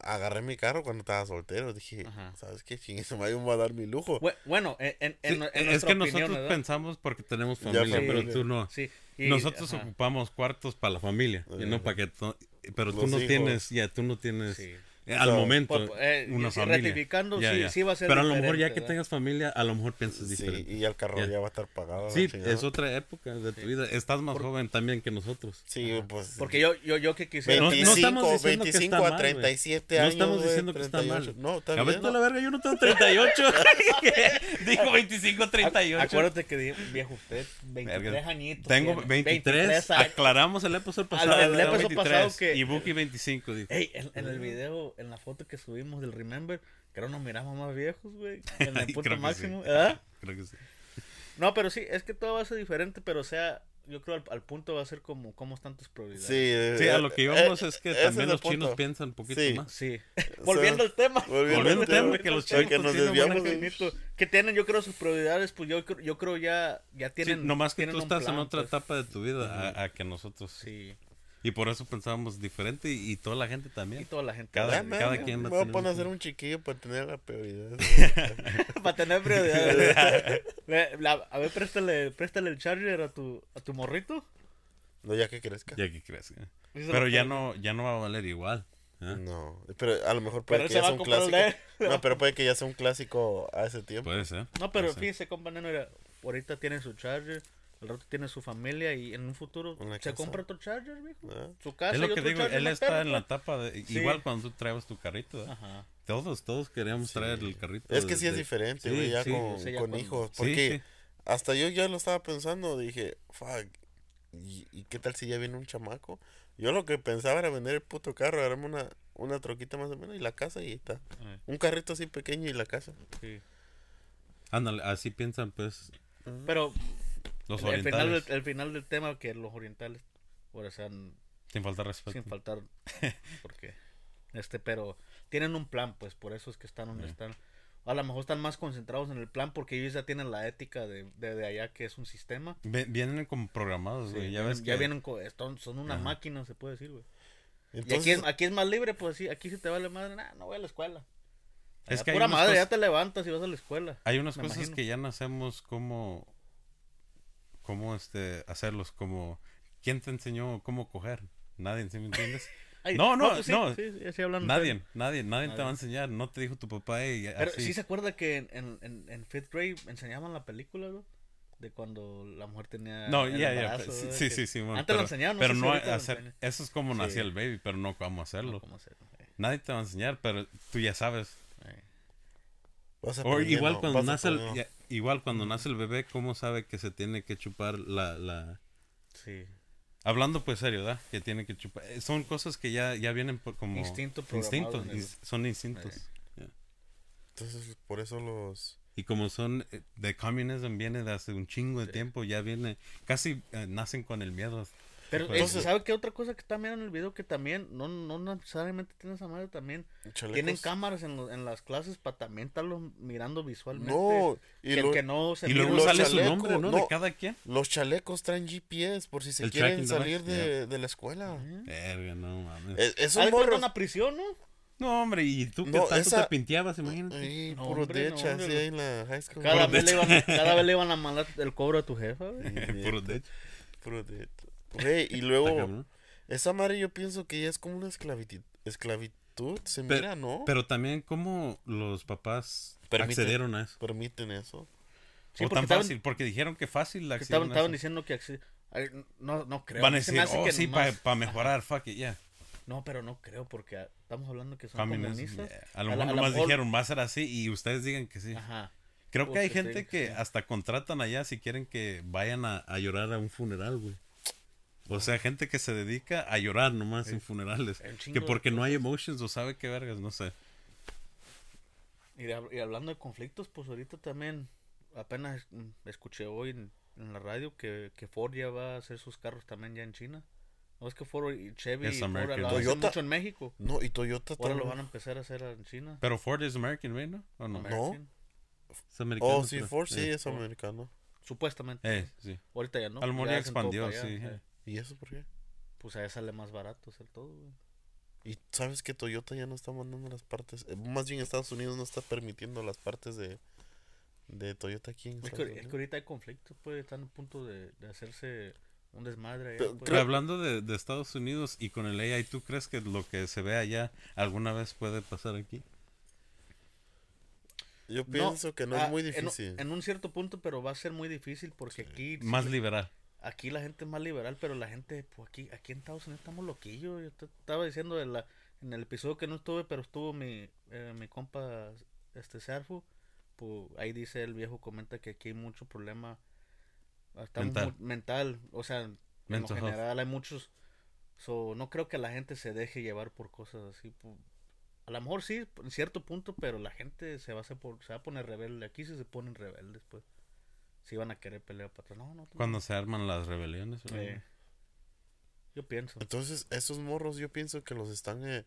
Speaker 3: agarré mi carro cuando estaba soltero. Dije,
Speaker 2: Ajá.
Speaker 3: ¿sabes qué? Chingue, se me va a dar mi lujo.
Speaker 2: Bue- Bueno, en, en, en-
Speaker 1: Sí,
Speaker 2: en
Speaker 1: es que
Speaker 2: opinión,
Speaker 1: nosotros
Speaker 2: ¿verdad?
Speaker 1: pensamos porque tenemos familia, pero
Speaker 3: familia.
Speaker 1: tú no.
Speaker 2: Sí, y-
Speaker 1: Nosotros
Speaker 2: ajá.
Speaker 1: ocupamos cuartos para la familia, y no para que pero tú no
Speaker 3: hijos.
Speaker 1: tienes, ya tú no tienes
Speaker 2: Sí.
Speaker 1: Al
Speaker 3: sea,
Speaker 1: momento
Speaker 2: Por- eh,
Speaker 1: una
Speaker 2: sí,
Speaker 1: familia.
Speaker 2: ratificando,
Speaker 1: Ya,
Speaker 2: sí-
Speaker 1: ya.
Speaker 2: sí va a ser
Speaker 1: Pero a lo mejor ya que
Speaker 2: ¿verdad?
Speaker 1: tengas familia, a lo mejor piensas
Speaker 3: Sí,
Speaker 1: diferente.
Speaker 3: y el carro
Speaker 1: Ya.
Speaker 3: ya va a estar pagado.
Speaker 1: Sí, es otra época de tu vida. Estás más joven también que nosotros.
Speaker 3: Sí, pues.
Speaker 2: Porque yo, yo, yo que quisiera...
Speaker 1: no
Speaker 3: 25,
Speaker 1: estamos diciendo que
Speaker 3: 25
Speaker 1: está
Speaker 3: a
Speaker 1: mal,
Speaker 3: 37
Speaker 1: No
Speaker 3: años.
Speaker 1: estamos
Speaker 3: güey,
Speaker 1: diciendo que está
Speaker 3: 38.
Speaker 1: mal.
Speaker 3: No, está
Speaker 1: a ver,
Speaker 3: bien.
Speaker 1: tú la verga, yo no tengo 38. [LAUGHS] [LAUGHS] Dijo 25, 38.
Speaker 2: Acuérdate que viejo usted, 23
Speaker 1: Verga.
Speaker 2: añitos.
Speaker 1: Tengo
Speaker 2: tiene,
Speaker 1: 23.
Speaker 2: años.
Speaker 1: Aclaramos el episodio pasado.
Speaker 2: el episodio pasado que-
Speaker 1: Y Buki 25, dijo.
Speaker 2: Ey, en el video, en la foto que subimos del Remember, creo nos miramos más viejos, güey. [LAUGHS] En el punto
Speaker 1: que
Speaker 2: máximo.
Speaker 1: sí.
Speaker 2: ¿verdad? [LAUGHS]
Speaker 1: Creo que sí.
Speaker 2: No, pero sí, es que todo va a ser diferente, pero o sea, yo creo al, al punto va a ser como cómo están tus prioridades.
Speaker 3: Sí, eh,
Speaker 1: Sí, a lo que íbamos
Speaker 3: eh,
Speaker 1: es que también
Speaker 3: el
Speaker 1: los chinos
Speaker 3: punto.
Speaker 1: piensan un poquito
Speaker 3: Sí.
Speaker 1: más.
Speaker 2: Sí. [LAUGHS] Volviendo al tema.
Speaker 3: Volviendo
Speaker 1: al tema, que los chinos
Speaker 3: nos
Speaker 1: tienen
Speaker 3: desviamos. de-.
Speaker 2: Que tienen, yo creo, sus prioridades, pues yo, creo- yo creo ya, ya
Speaker 1: Sí,
Speaker 2: tienen.
Speaker 1: nomás que
Speaker 2: tienen
Speaker 1: tú estás en
Speaker 2: plan,
Speaker 1: otra
Speaker 2: pues.
Speaker 1: etapa de tu vida a, a que nosotros.
Speaker 2: Sí.
Speaker 1: Y por eso pensábamos diferente y, y toda la gente
Speaker 2: Y
Speaker 1: también.
Speaker 2: toda la gente.
Speaker 1: Cada-
Speaker 3: man,
Speaker 1: cada
Speaker 3: me
Speaker 1: quien va a
Speaker 3: voy a
Speaker 1: tener
Speaker 3: poner a hacer un chiquillo para tener la prioridad. [LAUGHS]
Speaker 2: Para tener [LAUGHS] la- a ver, préstale, préstale el charger a tu, a tu morrito.
Speaker 3: no, ya que crezca.
Speaker 1: Ya que
Speaker 2: lo
Speaker 1: Pero ya no, ya no va a valer igual. ¿eh?
Speaker 3: No, pero a lo mejor puede
Speaker 2: Pero
Speaker 3: que ya sea un clásico.
Speaker 2: de.
Speaker 3: No, pero puede que ya sea un clásico a ese tiempo.
Speaker 1: Puede ser.
Speaker 2: No, pero
Speaker 1: puede
Speaker 2: fíjese, compa Neno, mira, ahorita tiene su charger, al rato tiene su familia y en un futuro se
Speaker 3: casa.
Speaker 2: compra otro charger, viejo.
Speaker 3: Ah.
Speaker 2: Su casa
Speaker 1: Es lo
Speaker 2: y
Speaker 1: que
Speaker 2: otro
Speaker 1: digo, él está en la
Speaker 2: pues.
Speaker 1: etapa de...
Speaker 2: Sí.
Speaker 1: Igual cuando tú traes tu carrito. ¿eh?
Speaker 2: Ajá.
Speaker 1: Todos, todos queríamos traer el carrito.
Speaker 3: Es que
Speaker 1: de-
Speaker 3: sí es
Speaker 1: de-
Speaker 3: diferente,
Speaker 1: sí,
Speaker 3: güey, ya
Speaker 1: sí.
Speaker 3: con,
Speaker 2: sí, ya
Speaker 3: con
Speaker 2: con-
Speaker 3: hijos. Porque
Speaker 1: sí.
Speaker 3: hasta yo ya lo estaba pensando, dije, fuck, ¿y, y qué tal si ya viene un chamaco? Yo lo que pensaba era vender el puto carro, agarrarme una, una troquita más o menos y la casa y ahí está.
Speaker 2: Eh,
Speaker 3: Un carrito así pequeño y la casa.
Speaker 2: sí.
Speaker 1: Ándale, así piensan pues
Speaker 2: Pero
Speaker 1: los
Speaker 2: el final, del, el final del tema que los orientales, por sean
Speaker 1: Sin faltar respeto.
Speaker 2: sin faltar, [LAUGHS] porque, este, pero tienen un plan, pues, por eso es que están donde
Speaker 1: Sí.
Speaker 2: están. A lo mejor están más concentrados en el plan porque ellos ya tienen la ética de, de, de allá que es un sistema.
Speaker 1: Vienen como programados,
Speaker 2: Sí,
Speaker 1: güey. ya
Speaker 2: vienen-
Speaker 1: ves
Speaker 2: ya
Speaker 1: que...
Speaker 2: vienen, son, son una
Speaker 1: Ajá.
Speaker 2: máquina, se puede decir, güey. Y aquí es, aquí es más libre, pues sí, aquí si te vale madre, nah, no voy a la escuela.
Speaker 1: Es que hay
Speaker 2: pura madre,
Speaker 1: cosas-
Speaker 2: ya te levantas y vas a la escuela.
Speaker 1: Hay unas cosas
Speaker 2: imagino.
Speaker 1: que ya nacemos como... Cómo este, hacerlos, como... ¿Quién te enseñó cómo coger? Nadie, ¿sí me entiendes? [LAUGHS]
Speaker 2: Ay,
Speaker 1: no, no,
Speaker 2: pues sí,
Speaker 1: no.
Speaker 2: sí, sí,
Speaker 1: Nadie, nadie, nadie te va a enseñar. No te dijo tu papá y
Speaker 2: Pero
Speaker 1: así.
Speaker 2: sí se acuerda que en, en, en, en fifth grade enseñaban la película, ¿no? De cuando la mujer tenía.
Speaker 1: No, ya, ya.
Speaker 2: embarazo,
Speaker 1: Sí, sí, sí, sí, bueno,
Speaker 2: Antes
Speaker 1: pero,
Speaker 2: lo enseñaban, no
Speaker 1: pero no hacer. Eso es como nacía el baby, pero no cómo hacerlo.
Speaker 2: ¿Cómo hacerlo? Eh,
Speaker 1: Nadie te va a enseñar, pero tú ya sabes.
Speaker 2: eh.
Speaker 1: O igual cuando nace el, ya- igual cuando nace el bebé, ¿cómo sabe que se tiene que chupar la, la...
Speaker 2: Sí.
Speaker 1: Hablando pues serio, ¿verdad? Que tiene que chupar. eh, Son cosas que ya, ya vienen por como...
Speaker 2: Instinto
Speaker 1: Instintos,
Speaker 2: en
Speaker 1: son instintos.
Speaker 3: Entonces, por eso los...
Speaker 1: Y como son eh, de communism viene de hace un chingo de tiempo, ya viene, casi eh, nacen con el miedo.
Speaker 2: Pero,
Speaker 1: Pues,
Speaker 2: eh, ¿sabe qué otra cosa que está mirando en el video? Que también, no, no necesariamente tiene esa madre también.
Speaker 3: chalecos-
Speaker 2: Tienen cámaras en, lo- en las clases para también estarlos mirando visualmente.
Speaker 3: No,
Speaker 2: que
Speaker 3: y,
Speaker 2: el
Speaker 3: lo-
Speaker 2: que no se
Speaker 1: Y luego
Speaker 3: los
Speaker 1: sale su
Speaker 3: chalecos,
Speaker 1: nombre, ¿no? De cada quien.
Speaker 3: los chalecos traen GPS por si se
Speaker 1: El
Speaker 3: quieren salir de, de la escuela.
Speaker 1: Verga, no mames.
Speaker 3: Es, es
Speaker 2: ¿Ah,
Speaker 3: un morro.
Speaker 2: una prisión, ¿no?
Speaker 1: No, hombre, y tú que
Speaker 3: No,
Speaker 1: tanto
Speaker 3: esa-
Speaker 1: te pinteabas, imagínate.
Speaker 3: Ay,
Speaker 2: No,
Speaker 3: puro
Speaker 2: hombre,
Speaker 3: de
Speaker 2: no,
Speaker 3: hecho,
Speaker 2: hombre,
Speaker 3: así
Speaker 2: lo-
Speaker 3: ahí en la high school.
Speaker 2: Cada vez, le iban, a- cada vez le iban a mandar el cobro a tu jefa. [LAUGHS]
Speaker 1: Puro de hecho.
Speaker 3: Puro de hecho. Güey, y [LAUGHS] luego, esa madre yo pienso que ya es como una esclavitud. Esclavitud, se
Speaker 1: Pero-
Speaker 3: mira, ¿no?
Speaker 1: Pero también cómo los papás
Speaker 3: Permiten.
Speaker 1: accedieron a eso.
Speaker 3: Permiten eso.
Speaker 2: Sí,
Speaker 1: o tan
Speaker 2: estaban-
Speaker 1: fácil, porque dijeron que fácil
Speaker 2: Que
Speaker 1: accedieron
Speaker 2: estaban, estaban diciendo que no, no creo.
Speaker 1: Van a decir, oh,
Speaker 2: que
Speaker 1: sí, para
Speaker 2: nomás-
Speaker 1: mejorar, fuck it, yeah.
Speaker 2: No, pero no creo porque estamos hablando que son
Speaker 1: Communism,
Speaker 2: comunistas.
Speaker 1: yeah. A lo
Speaker 2: la-
Speaker 1: mejor nomás dijeron, va a ser así, y ustedes digan que sí.
Speaker 2: Ajá.
Speaker 1: Creo que hay gente
Speaker 2: sí,
Speaker 1: que
Speaker 2: sí.
Speaker 1: hasta contratan allá si quieren que vayan a, a llorar a un funeral, güey. O sea, gente que se dedica a llorar nomás en funerales. Que porque no hay emotions o sabe qué vergas, no sé.
Speaker 2: Y, y hablando de conflictos, pues ahorita también, apenas escuché hoy en, en la radio que, que Ford ya va a hacer sus carros también ya en China. No es que Ford y Chevy
Speaker 1: Es
Speaker 2: y Ford lo hacen
Speaker 3: Toyota-
Speaker 2: mucho en México.
Speaker 3: No, y Toyota
Speaker 2: Ahora lo
Speaker 3: también.
Speaker 2: van a empezar a hacer en China.
Speaker 1: Pero Ford es American, right, ¿no? ¿O no?
Speaker 2: American.
Speaker 1: Es americano.
Speaker 3: Oh, sí, Ford sí
Speaker 1: eh.
Speaker 3: es americano.
Speaker 2: Supuestamente.
Speaker 1: Eh, sí.
Speaker 2: Ahorita ya no.
Speaker 1: A lo mejor ya
Speaker 2: hacen todo
Speaker 1: expandió, sí.
Speaker 2: eh.
Speaker 3: ¿Y eso por qué?
Speaker 2: Pues a ella sale más barato hacer todo, güey.
Speaker 3: Y sabes que Toyota ya no está mandando las partes. eh, Más bien Estados Unidos no está permitiendo las partes de, de Toyota aquí en
Speaker 2: Es que, es que ahorita hay conflictos, pues están a punto de, de hacerse un desmadre. allá,
Speaker 3: Pero
Speaker 2: pues.
Speaker 1: Pero hablando de, de Estados Unidos y con el AI, ¿tú crees que lo que se ve allá alguna vez puede pasar aquí?
Speaker 3: Yo
Speaker 2: No,
Speaker 3: pienso que no
Speaker 2: ah,
Speaker 3: es muy
Speaker 2: en un-
Speaker 3: difícil.
Speaker 2: En, un cierto punto, pero va a ser muy difícil porque aquí
Speaker 1: Más
Speaker 2: sí,
Speaker 1: liberal.
Speaker 2: Aquí la gente es más liberal, pero la gente, pues aquí, aquí en Estados Unidos estamos loquillos. Yo te estaba diciendo de la, en el episodio que no estuve, pero estuvo mi, eh, mi compa, este Serfu, pues ahí dice el viejo, comenta que aquí hay mucho problema
Speaker 1: Mental.
Speaker 2: mental, o sea, en general hay muchos, so, no creo que la gente se deje llevar por cosas así, pu- a lo mejor sí, en cierto punto, pero la gente se va a, hacer por, se va a poner rebelde, aquí sí se ponen rebeldes, pues, si van a querer pelear para atrás, no,
Speaker 1: Cuando se arman las rebeliones.
Speaker 2: eh, yo pienso.
Speaker 3: Entonces, esos morros yo pienso que los están eh,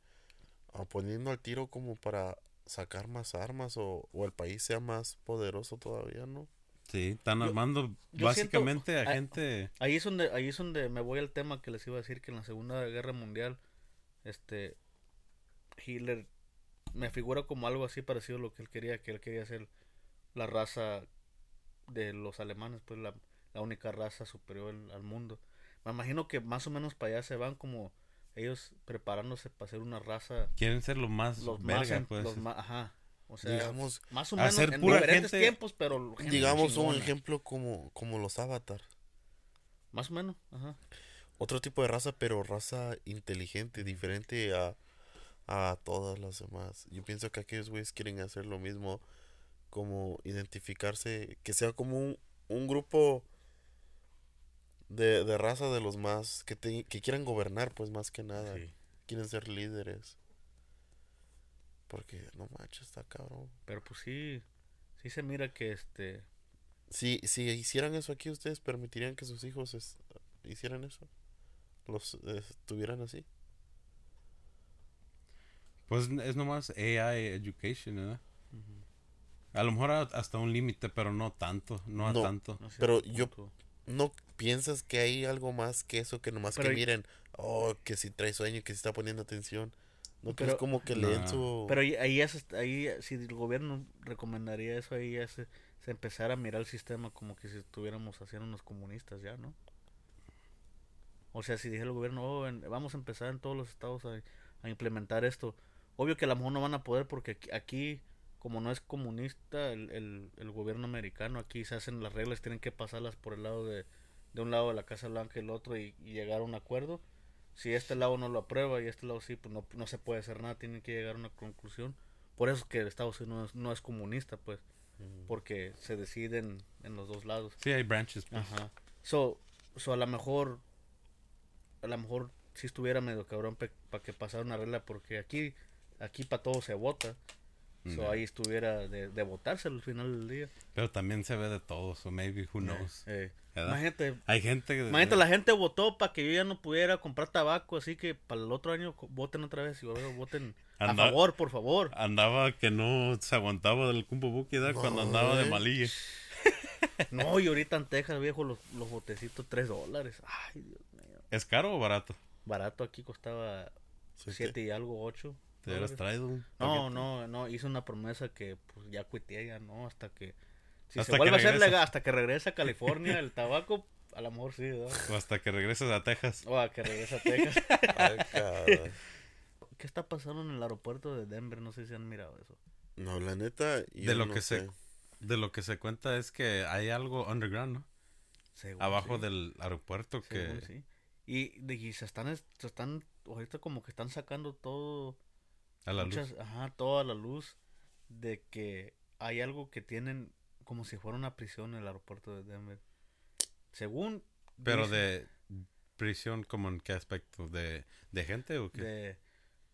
Speaker 3: ah, poniendo al tiro como para sacar más armas o, o el país sea más poderoso todavía, ¿no?
Speaker 1: Sí, están armando
Speaker 2: yo
Speaker 1: básicamente
Speaker 2: siento-
Speaker 1: a gente...
Speaker 2: Ahí es donde, ahí es donde me voy al tema que les iba a decir que en la Segunda Guerra Mundial, este Hitler me figura como algo así parecido a lo que él quería, que él quería ser la raza de los alemanes, pues la, la única raza superior al, al mundo. Me imagino que más o menos para allá se van como ellos preparándose para ser una raza
Speaker 1: Quieren ser lo más
Speaker 2: los más, en-
Speaker 1: pues.
Speaker 2: los más, ajá, o sea,
Speaker 3: digamos,
Speaker 2: más o menos
Speaker 1: hacer
Speaker 2: en
Speaker 1: pura
Speaker 2: diferentes
Speaker 1: gente-
Speaker 2: tiempos, pero gente
Speaker 3: digamos un ejemplo como, como los avatar.
Speaker 2: más o menos, ajá.
Speaker 3: Otro tipo de raza, pero raza inteligente, diferente a, a todas las demás. Yo pienso que aquellos güeyes quieren hacer lo mismo, como identificarse, que sea como un, un grupo de, de raza de los más, que, te- que quieran gobernar, pues más que nada.
Speaker 2: Sí.
Speaker 3: Quieren ser líderes. Porque, no manches, está cabrón.
Speaker 2: Pero pues sí, sí se mira que este,
Speaker 3: Si, si hicieran eso aquí, ¿ustedes permitirían que sus hijos es- hicieran eso? ¿Los eh, tuvieran así?
Speaker 1: Pues es nomás AI education, ¿verdad? A lo mejor a- hasta un límite, pero no tanto, no a
Speaker 3: No.
Speaker 1: tanto.
Speaker 2: no
Speaker 3: Pero yo- ¿No piensas que hay algo más que eso que nomás
Speaker 2: Pero
Speaker 3: que
Speaker 2: y-
Speaker 3: miren, oh, que si trae sueño, que si está poniendo atención? ¿No
Speaker 2: Pero-
Speaker 3: crees como que leen
Speaker 1: No.
Speaker 3: su...
Speaker 2: Pero ahí, ahí, ya se- ahí, si el gobierno recomendaría eso, ahí ya se, se empezara a mirar el sistema como que si estuviéramos haciendo unos comunistas ya, ¿no? O sea, si dijera el gobierno, oh, en- vamos a empezar en todos los estados a, a implementar esto. Obvio que a lo mejor no van a poder porque aquí, aquí, como no es comunista el, el, el gobierno americano, aquí se hacen las reglas, tienen que pasarlas por el lado de, de un lado de la Casa Blanca y el otro y, y llegar a un acuerdo. Si este lado no lo aprueba y este lado sí, pues no, no se puede hacer nada, tienen que llegar a una conclusión. Por eso es que Estados Unidos no es, no es comunista, pues, porque se deciden en los dos lados.
Speaker 1: Sí, hay branches. pues.
Speaker 2: Ajá. So, so a lo mejor, a lo mejor si estuviera medio cabrón para que pasara una regla, porque aquí, aquí para todo se vota. So
Speaker 1: Ya.
Speaker 2: ahí estuviera de, de votarse al final del día.
Speaker 1: Pero también se ve de todo, so maybe who knows.
Speaker 2: Eh,
Speaker 1: ¿verdad?
Speaker 2: imagínate,
Speaker 1: Hay gente que...
Speaker 2: imagínate, la gente votó para que yo ya no pudiera comprar tabaco, así que para el otro año voten otra vez y luego voten a favor, por favor.
Speaker 1: Andaba que no se aguantaba del cumbo buki cuando andaba de
Speaker 3: eh.
Speaker 1: malilla. [LAUGHS]
Speaker 2: No, y ahorita en Texas, viejo, los, los botecitos 3 dólares. Ay, Dios mío.
Speaker 1: ¿Es caro o barato?
Speaker 2: Barato aquí costaba
Speaker 3: Sí,
Speaker 2: 7 y algo, 8.
Speaker 1: ¿Te hubieras traído un
Speaker 2: No, no, no, hice una promesa que pues ya cuité ya, no, hasta que si
Speaker 1: Hasta
Speaker 2: se
Speaker 1: que
Speaker 2: vuelve a hacer
Speaker 1: regrese.
Speaker 2: legal, hasta que regrese a California el tabaco, a lo mejor sí, ¿verdad?
Speaker 1: O hasta que regreses a Texas.
Speaker 2: O a que regrese a Texas. [LAUGHS]
Speaker 3: Ay, cabrón.
Speaker 2: ¿Qué está pasando en el aeropuerto de Denver? No sé si han mirado eso.
Speaker 3: No, la neta, yo
Speaker 1: De lo
Speaker 3: no
Speaker 1: que
Speaker 3: sé.
Speaker 1: se de lo que se cuenta es que hay algo underground, ¿no?
Speaker 2: Según
Speaker 1: Abajo
Speaker 2: sí,
Speaker 1: del aeropuerto que
Speaker 2: sí. Y, de- y se están, es- se están, ahorita como que están sacando todo,
Speaker 1: a la
Speaker 2: muchas,
Speaker 1: luz.
Speaker 2: ajá, toda la luz de que hay algo que tienen como si fuera una prisión en el aeropuerto de Denver. Según
Speaker 1: Pero
Speaker 2: dicen-
Speaker 1: de prisión como en qué aspecto? ¿De, de gente o qué?
Speaker 2: de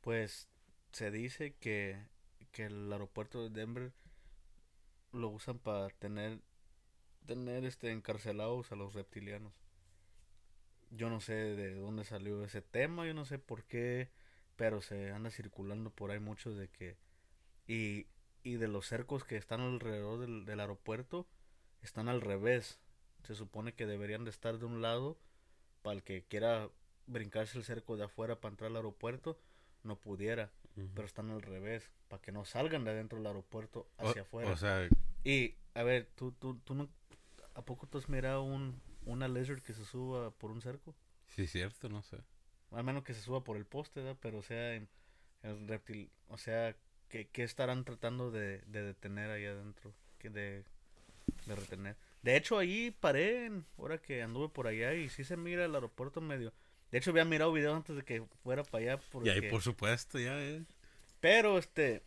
Speaker 2: pues se dice que, que el aeropuerto de Denver lo usan para tener tener este encarcelados a los reptilianos. Yo no sé de dónde salió ese tema, yo no sé por qué, pero se anda circulando por ahí mucho de que y, y de los cercos que están alrededor del, del aeropuerto están al revés. Se supone que deberían de estar de un lado para el que quiera brincarse el cerco de afuera para entrar al aeropuerto no pudiera, pero están al revés, para que no salgan de adentro del aeropuersto
Speaker 1: O-
Speaker 2: hacia afuera.
Speaker 1: O sea,
Speaker 2: y a ver, tú tú tú no ¿a poco tú has mirado un una lizard que se suba por un cerco?
Speaker 1: sí cierto, no sé.
Speaker 2: Al menos que se suba por el poste, ¿verdad? Pero o sea, en- el reptil, o sea, ¿qué, qué estarán tratando de, de detener ahí adentro? Que de, de retener. De hecho, ahí paré, en- ahora que anduve por allá, y sí se mira el aeropuerto medio. De hecho, había mirado videos antes de que fuera para allá.
Speaker 1: Y ahí
Speaker 2: porque-
Speaker 1: por supuesto, ya eh.
Speaker 2: Pero, este,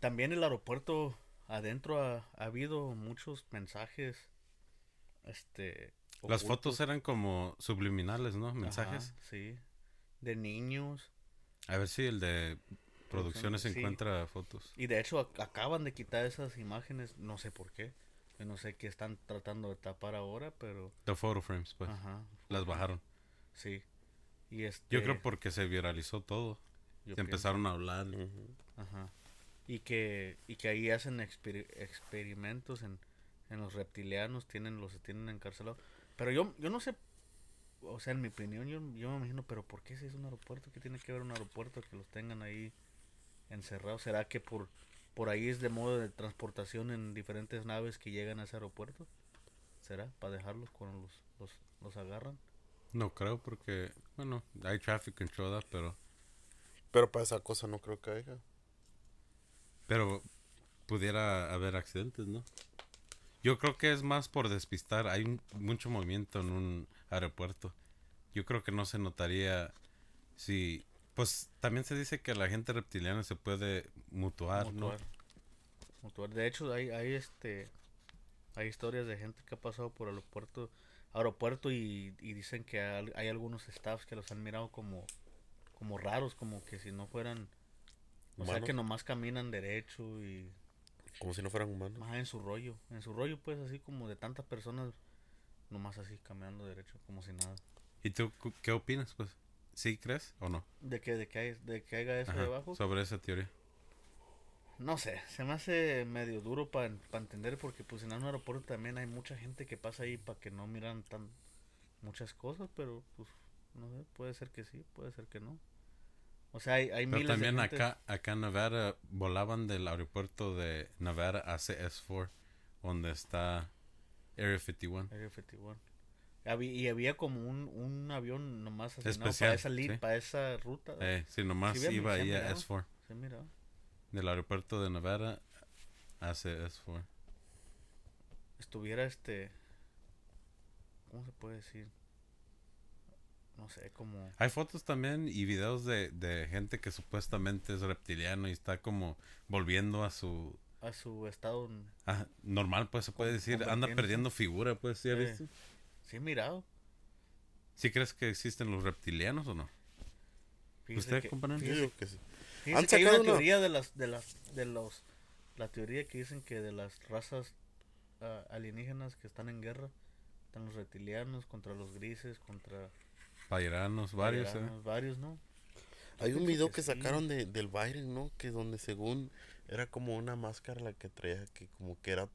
Speaker 2: también el aeropuerto adentro ha, ha habido muchos mensajes, este...
Speaker 1: Las fotos eran como subliminales, ¿no? Mensajes.
Speaker 2: Ajá, sí. De niños.
Speaker 1: A ver si el de producciones
Speaker 2: sí.
Speaker 1: encuentra fotos.
Speaker 2: Y de hecho ac- acaban de quitar esas imágenes, no sé por qué. Yo no sé qué están tratando de tapar ahora, pero...
Speaker 1: The photo frames, pues.
Speaker 2: Ajá,
Speaker 1: Las bajaron.
Speaker 2: sí. Y este,
Speaker 1: Yo creo porque se viralizó todo.
Speaker 2: yo
Speaker 1: Se empezaron a hablar.
Speaker 2: Ajá. Y que, y que ahí hacen exper- experimentos en, en los reptilianos, tienen los tienen encarcelados. Pero yo, yo no sé, o sea, en mi opinión, yo, yo me imagino, pero ¿por qué si es un aeropuerto? ¿Qué tiene que ver un aeropuerto que los tengan ahí encerrados? ¿Será que por, por ahí es de modo de transportación en diferentes naves que llegan a ese aeropuerto? ¿Será? ¿Para dejarlos cuando los, los, los agarran?
Speaker 1: No creo porque, bueno, hay traffic control, ¿verdad? pero
Speaker 3: Pero para esa cosa no creo que haya.
Speaker 1: pero pudiera haber accidentes, ¿no? Yo creo que es más por despistar. Hay un- mucho movimiento en un aeropuerto. Yo creo que no se notaría si... Pues también se dice que la gente reptiliana se puede mutuar, ¿no?
Speaker 2: Mutuar. Mutuar. De hecho, hay, hay este hay historias de gente que ha pasado por el aeropuerto, aeropuerto y, y dicen que hay algunos staffs que los han mirado como como raros, como que si no fueran o sea que nomás caminan derecho y
Speaker 3: Como si no fueran humanos.
Speaker 2: más en su rollo, en su rollo pues así como de tantas personas nomás así caminando derecho como si nada.
Speaker 1: ¿Y tú cu- qué opinas, pues? ¿Sí crees o no?
Speaker 2: De que de que, hay- de que haya eso
Speaker 1: Ajá,
Speaker 2: debajo.
Speaker 1: Sobre esa teoría.
Speaker 2: No sé, se me hace medio duro para entender porque pues en un aeropuerto también hay mucha gente que pasa ahí para que no miran tan muchas cosas, pero pues no sé, puede ser que sí, puede ser que no. O sea, hay, hay
Speaker 1: Pero
Speaker 2: miles
Speaker 1: también
Speaker 2: de
Speaker 1: acá, acá en Nevada volaban del aeropuerto de Nevada a CS4, donde está Area 51.
Speaker 2: Area 51. Habí- y había como un, un avión nomás
Speaker 1: Especial,
Speaker 2: para esa, li-
Speaker 1: sí.
Speaker 2: para esa ruta.
Speaker 1: Eh, sí, nomás
Speaker 2: Sí, había-
Speaker 1: iba ahí a
Speaker 2: miraba.
Speaker 1: S4.
Speaker 2: Sí, mira.
Speaker 1: Del aeropuerto de Nevada a CS4.
Speaker 2: Estuviera este... ¿Cómo se puede decir? No sé, como...
Speaker 1: Hay fotos también y videos de, de gente que supuestamente es reptiliano y está como volviendo a su...
Speaker 2: A su estado...
Speaker 1: ah, normal, pues se puede decir. Anda perdiendo figura, pues, ¿sí
Speaker 2: Sí.
Speaker 1: visto?
Speaker 2: Sí, he mirado.
Speaker 1: ¿Sí crees que existen los reptilianos o no?
Speaker 2: Fíjese
Speaker 1: ¿Usted,
Speaker 2: que-
Speaker 1: compañero?
Speaker 3: Que sí.
Speaker 2: Fíjese
Speaker 3: Han
Speaker 2: que hay una teoría de las de las de los la teoría que dicen que de las razas ah, alienígenas que están en guerra están los reptilianos contra los grises contra
Speaker 1: Pairanos, varios, ¿eh?
Speaker 2: arianos, varios no
Speaker 3: Hay un video
Speaker 2: que
Speaker 3: que
Speaker 2: sí.
Speaker 3: sacaron de, del Biden, ¿no? Que donde según era como una máscara la que traía, que como que era...